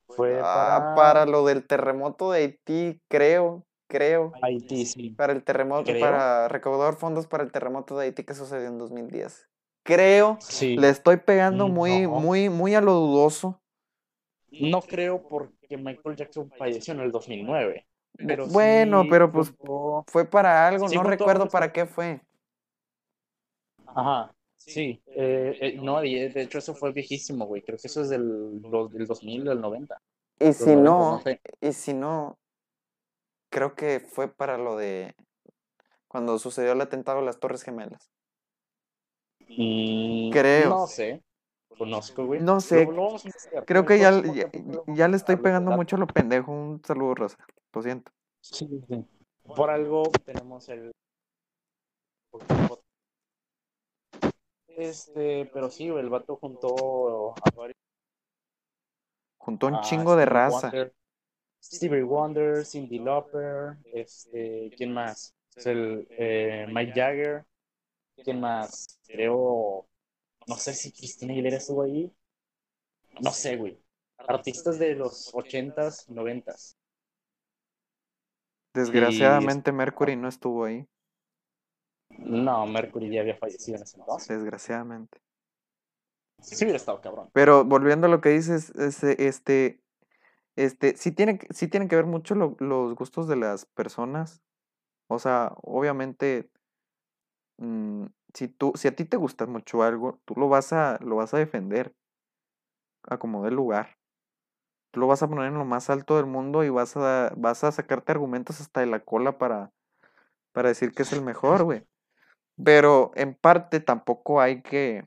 Fue ah, para, para lo del terremoto de Haití, creo, creo. Haití, sí. Para el terremoto, Creo. para recaudar fondos para el terremoto de Haití que sucedió en 2010. Creo, Sí. le estoy pegando muy, No. muy, muy a lo dudoso. No creo porque Michael Jackson falleció en el 2009. Pero bueno, sí pero pues fue para algo, Sí, no recuerdo para qué fue. Ajá. Sí, eh, eh, no, de de hecho eso fue viejísimo, güey. Creo que eso es del, del 2000, del 90. Y si 90, no, no sé. y si no, creo que fue para lo de cuando sucedió el atentado a las Torres Gemelas. Mm, Creo. No sé. Conozco, güey. No sé, Lo- lo vamos a investigar. Creo que ya, ya, ya le estoy pegando mucho a lo pendejo. Un saludo, Rosa. Lo siento. Sí, sí. Por algo tenemos el. Este, pero sí, el vato juntó a varios. Juntó un a chingo de Stevie raza. Wonder, Stevie Wonder, Cindy Lauper, este, ¿quién más? Es el eh, Mike Jagger. ¿Quién más? Creo, no sé si Cristina Aguilera estuvo ahí. No sé, güey. Artistas de los ochentas, noventas. Desgraciadamente Mercury no estuvo ahí. No, Mercury ya había fallecido en ese entonces. Desgraciadamente. Sí hubiera estado cabrón. Pero volviendo a lo que dices, este, este, este, sí tiene, que- sí tienen que ver mucho lo- los gustos de las personas. O sea, obviamente, mm, si tú, si a ti te gusta mucho algo, tú lo vas a, lo vas a defender a como dé lugar. Tú lo vas a poner en lo más alto del mundo y vas a, vas a sacarte argumentos hasta de la cola para, para decir que es el mejor, güey. Pero en parte tampoco hay que,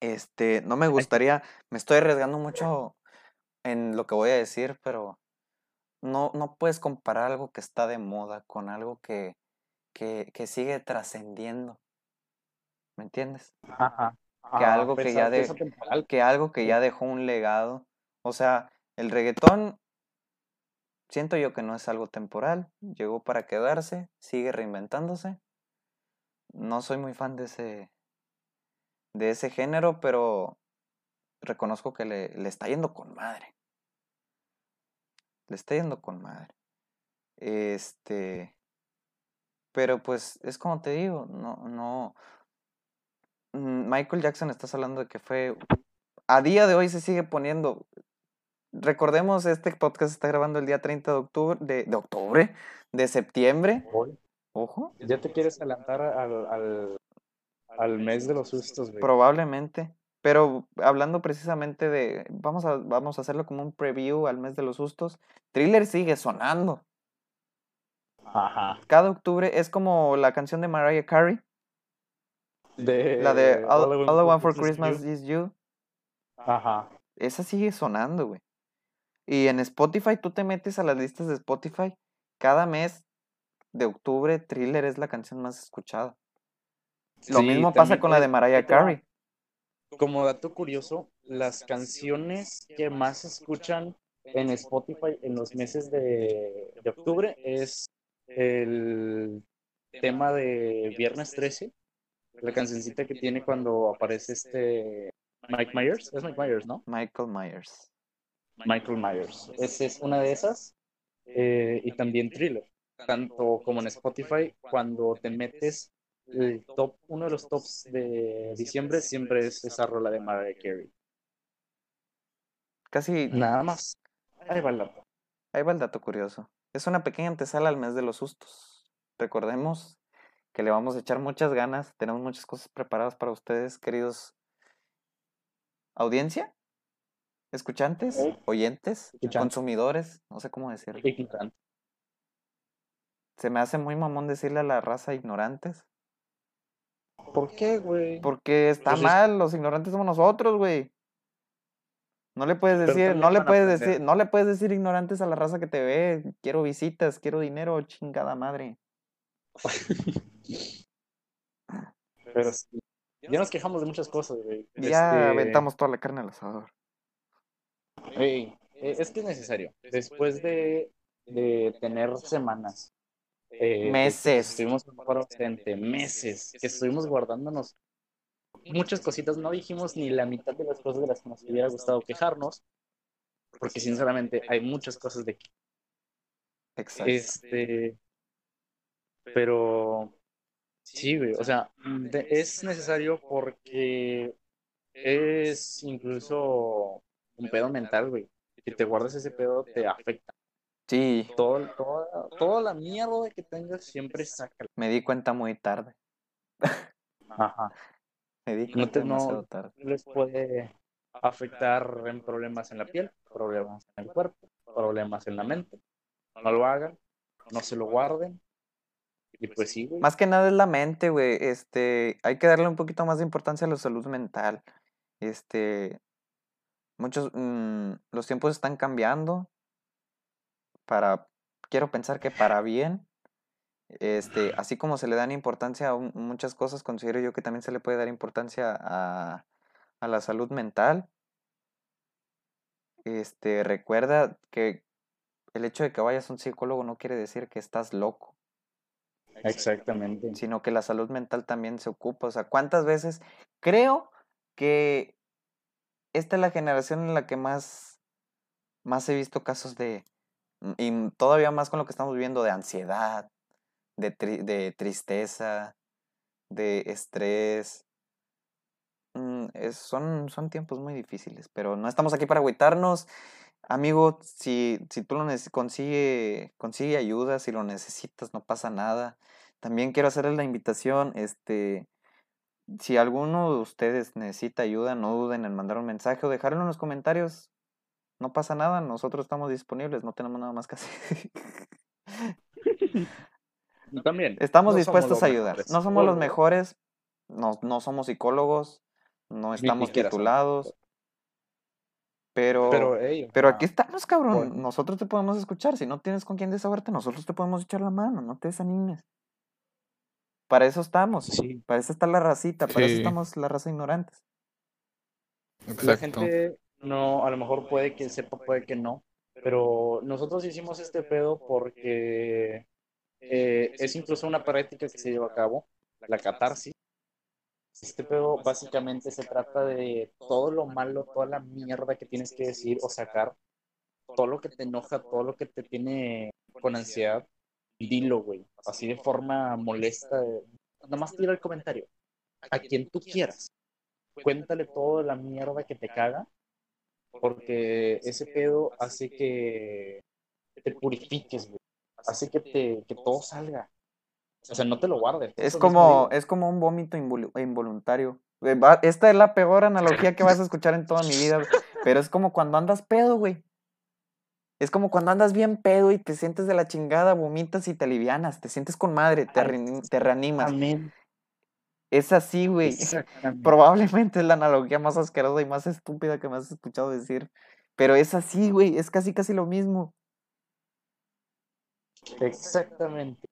este, no me gustaría, me estoy arriesgando mucho en lo que voy a decir, pero no, no puedes comparar algo que está de moda con algo que, que, que sigue trascendiendo. ¿Me entiendes? Ajá. Que algo que ya de- Que algo que ya dejó un legado. O sea, el reggaetón, siento yo que no es algo temporal, llegó para quedarse, sigue reinventándose. No soy muy fan de ese, de ese género, pero reconozco que le, le está yendo con madre. Le está yendo con madre. Este. Pero pues es como te digo, no, no. mm, Michael Jackson estás hablando de que fue. A día de hoy se sigue poniendo. Recordemos, este podcast está grabando el día 30 de octubre, de, de octubre, de septiembre. Ojo. Ya te quieres adelantar al, al, al mes de los sustos, güey. Probablemente. Pero hablando precisamente de. Vamos a, vamos a hacerlo como un preview al mes de los sustos. Thriller sigue sonando. Ajá. Cada octubre es como la canción de Mariah Carey. De, La de All, I All I Want for is Christmas is You. Ajá. Esa sigue sonando, güey. Y en Spotify, tú te metes a las listas de Spotify. Cada mes de octubre, Thriller es la canción más escuchada. Lo mismo pasa con la de Mariah. Carey. Como dato curioso, las canciones que más se escuchan en Spotify en los meses de, de octubre es el tema de Viernes 13, la cancioncita que tiene cuando aparece este Mike Myers, es Mike Myers, ¿no? Michael Myers. Michael Myers. Esa es una de esas. eh, y también Thriller. Tanto como en Spotify, cuando te metes el top, uno de los tops de diciembre siempre es esa rola de Mariah Carey. Casi, Nada más. Ahí va el dato. ahí va el dato curioso. Es una pequeña antesala al mes de los sustos. Recordemos que le vamos a echar muchas ganas. Tenemos muchas cosas preparadas para ustedes, queridos audiencia, escuchantes, oyentes, consumidores, no sé cómo decirlo. Ignorante. Se me hace muy mamón decirle a la raza ignorantes. ¿Por qué, güey? Porque está Pues es- mal, los ignorantes somos nosotros, güey. No le puedes decir, no le puedes aprender. decir, no le puedes decir ignorantes a la raza que te ve. Quiero visitas, quiero dinero, chingada madre. Pero sí. Ya nos quejamos de muchas cosas, güey. Ya Este, aventamos toda la carne al asador. güey, eh, es que es necesario. Después de, de tener semanas. eh, que Meses. Estuvimos un paro ausente, meses, que estuvimos guardándonos muchas cositas. No dijimos ni la mitad de las cosas de las que nos hubiera gustado quejarnos, porque sinceramente hay muchas cosas de que Exacto. Este, pero sí, güey, o sea, de- es necesario porque es incluso un pedo mental, güey. Si te guardas ese pedo, te afecta. Sí, Todo, toda, toda la mierda que tengas siempre saca. me di cuenta muy tarde. Ajá. No te- no- les puede afectar en problemas en la piel, problemas en el cuerpo, problemas en la mente. No lo hagan, no se lo guarden. Y pues sí, güey. Más que nada es la mente, güey. Este, hay que darle un poquito más de importancia a la salud mental. Este, muchos, mm, los tiempos están cambiando para, quiero pensar que para bien. Este, así como se le dan importancia a un- muchas cosas, considero yo que también se le puede dar importancia a, a la salud mental. Este, recuerda que el hecho de que vayas a un psicólogo no quiere decir que estás loco Exactamente. sino que la salud mental también se ocupa. O sea, ¿cuántas veces? Creo que esta es la generación en la que más, más he visto casos de, y todavía más con lo que estamos viviendo, de ansiedad, de, tri- de tristeza, de estrés. Mm, es- son, son tiempos muy difíciles, pero no estamos aquí para agüitarnos. Amigo, si, si tú lo consigue, consigue ayuda, si lo necesitas, no pasa nada. También quiero hacerles la invitación, este, si alguno de ustedes necesita ayuda, no duden en mandar un mensaje o dejarlo en los comentarios. No pasa nada, nosotros estamos disponibles, no tenemos nada más que hacer. También. Estamos no dispuestos a ayudar. mejores No somos los mejores, no, no somos psicólogos, no estamos titulados, pero, Pero, ey, o pero aquí estamos, cabrón. bueno. Nosotros te podemos escuchar. Si no tienes con quién desahogarte, nosotros te podemos echar la mano. No te desanimes. Para eso estamos. Sí. Para eso está la racita. Para eso estamos la raza ignorantes. La Exacto. gente no, a lo mejor puede que sepa, puede que no, pero nosotros hicimos este pedo porque eh, es incluso una práctica que se lleva a cabo, la catarsis. Este pedo básicamente se trata de todo lo malo, toda la mierda que tienes que decir o sacar, todo lo que te enoja, todo lo que te tiene con ansiedad, dilo, güey, así de forma molesta. Nada más tira el comentario, a quien tú quieras cuéntale toda la mierda que te caga, porque ese pedo hace que te purifiques, güey. Hace que, te, que todo salga. O sea, no te lo guardes. Es como, es como un vómito involu- involuntario. Eh, va- Esta es la peor analogía que vas a escuchar en toda mi vida, pero es como cuando andas pedo, güey. Es como cuando andas bien pedo y te sientes de la chingada, vomitas y te alivianas, te sientes con madre, te, re- te reanimas. Amén. Es así, güey. Exactamente. Probablemente es la analogía más asquerosa y más estúpida que me has escuchado decir. Pero es así, güey. Es casi, casi lo mismo. Exactamente.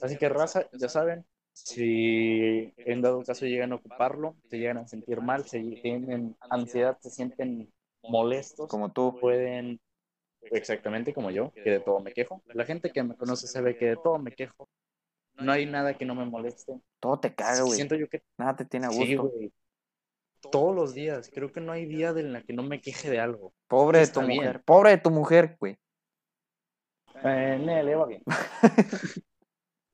Así que, raza, ya saben, si en dado caso llegan a ocuparlo, se llegan a sentir mal, se tienen ansiedad, se sienten molestos, Como tú. pueden, exactamente como yo, que de todo me quejo. La gente que me conoce sabe que de todo me quejo. No hay nada que no me moleste. Todo te caga, güey. Siento yo que Nada te tiene a sí, gusto. güey. Todos los días. Creo que no hay día en la que no me queje de algo. Pobre de tu bien. mujer. Pobre de tu mujer, güey. Eh, ne, le va bien.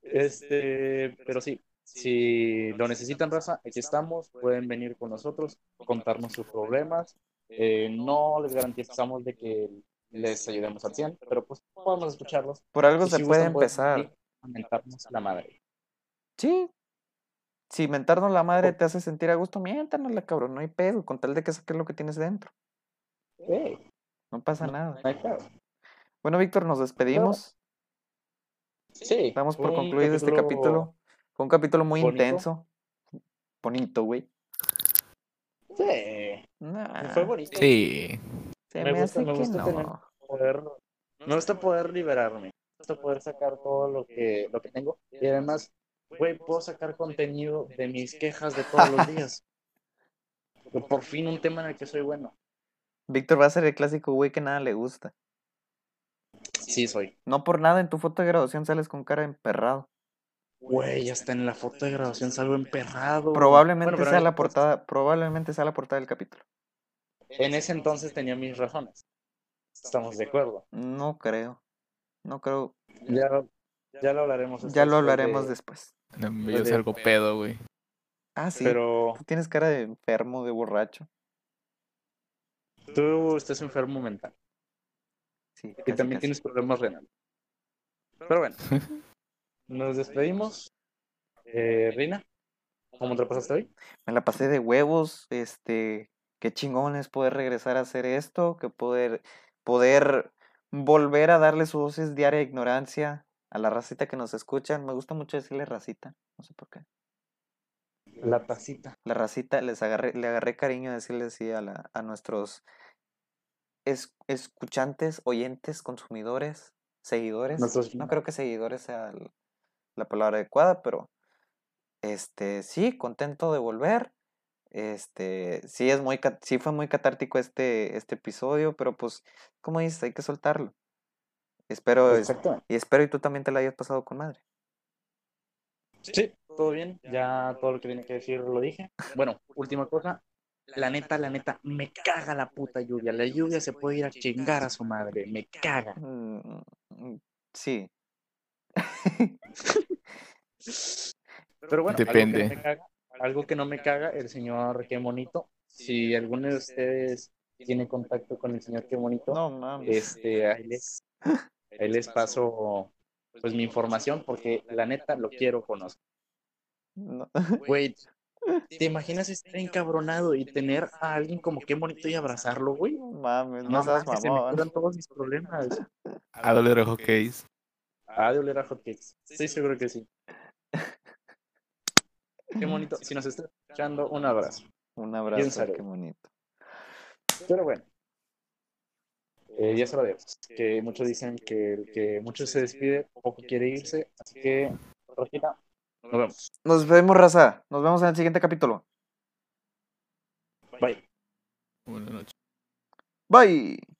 este, pero sí, si lo necesitan, raza, aquí estamos. Pueden venir con nosotros, contarnos sus problemas. Eh, no les garantizamos de que les ayudemos al 100, pero pues podemos escucharlos. Por algo Y se si puede gustan, pueden empezar. a mentarnos la madre. Sí. Si mentarnos la madre te hace sentir a gusto, miéntanosla, cabrón. No hay pedo. Con tal de que saques lo que tienes dentro. Hey, No pasa no, nada. no hay pedo. Bueno, Víctor, nos despedimos. Sí, Damos por un concluido este capítulo. Fue un capítulo muy bonito. intenso. Bonito, güey. Sí, Nah, fue bonito. Sí. se me me, gusta- hace me que gusta no. tener- poder, me gusta poder liberarme, me gusta poder sacar todo lo que, lo que tengo y además, güey, puedo sacar contenido de mis quejas de todos los días. Por fin un tema en el que soy bueno. Víctor va a ser el clásico güey que nada le gusta. Sí, soy. No por nada en tu foto de graduación sales con cara de emperrado. Güey, hasta en la foto de graduación salgo emperrado. Probablemente Bueno, sea la portada, probablemente sea la portada del capítulo. En ese entonces tenía mis razones. Estamos de acuerdo. No creo. No creo. Ya, ya lo hablaremos. Ya después lo hablaremos de- después. No, Yo salgo pedo, güey. Ah, sí. Pero Tú tienes cara de enfermo, de borracho. tú estás enfermo mental. Sí, Y casi, también casi. tienes problemas renales. Pero bueno, nos despedimos. Eh, Rina, ¿Cómo te la pasaste hoy? Me la pasé de huevos, este, qué chingón es poder regresar a hacer esto, que poder, poder volver a darle su dosis diaria de ignorancia a la racita que nos escuchan. Me gusta mucho decirle racita, no sé por qué. La tacita. La racita, les agarré, le agarré cariño a decirle así a, la, a nuestros es, escuchantes, oyentes, consumidores, seguidores. No creo que seguidores sea el- la palabra adecuada, pero este sí, contento de volver. Este, sí es muy sí fue muy catártico este este episodio, pero pues como dices, hay que soltarlo. Espero es- y espero y tú también te la hayas pasado con madre. Sí, todo bien. Ya todo lo que tenía que decir lo dije. Bueno, última cosa. La neta, la neta, me caga la puta lluvia. La lluvia se puede ir a chingar a su madre. Me caga. Mm, mm, sí. Pero bueno, Depende. Algo, que no me caga, algo que no me caga, el señor Qué Bonito. Si alguno de ustedes tiene contacto con el señor Qué Bonito, No mames. este, ahí les, ahí les paso pues mi información porque la neta lo quiero conocer. No. Güey, ¿te imaginas estar encabronado y tener a alguien como Qué Bonito y abrazarlo, güey? No mames, no No seas se me curan todos mis problemas. A doler ojo case. Ah, de oler a hotcakes. Estoy seguro que sí. Qué bonito. Si nos está escuchando, un abrazo. Un abrazo, saludo. qué bonito. Pero bueno. Eh, ya se lo dejo. Que muchos dicen que el que mucho se despide, poco quiere irse. Así que, Rosita, nos vemos. Nos vemos, raza. Nos vemos en el siguiente capítulo. Bye. Buenas noches. Bye.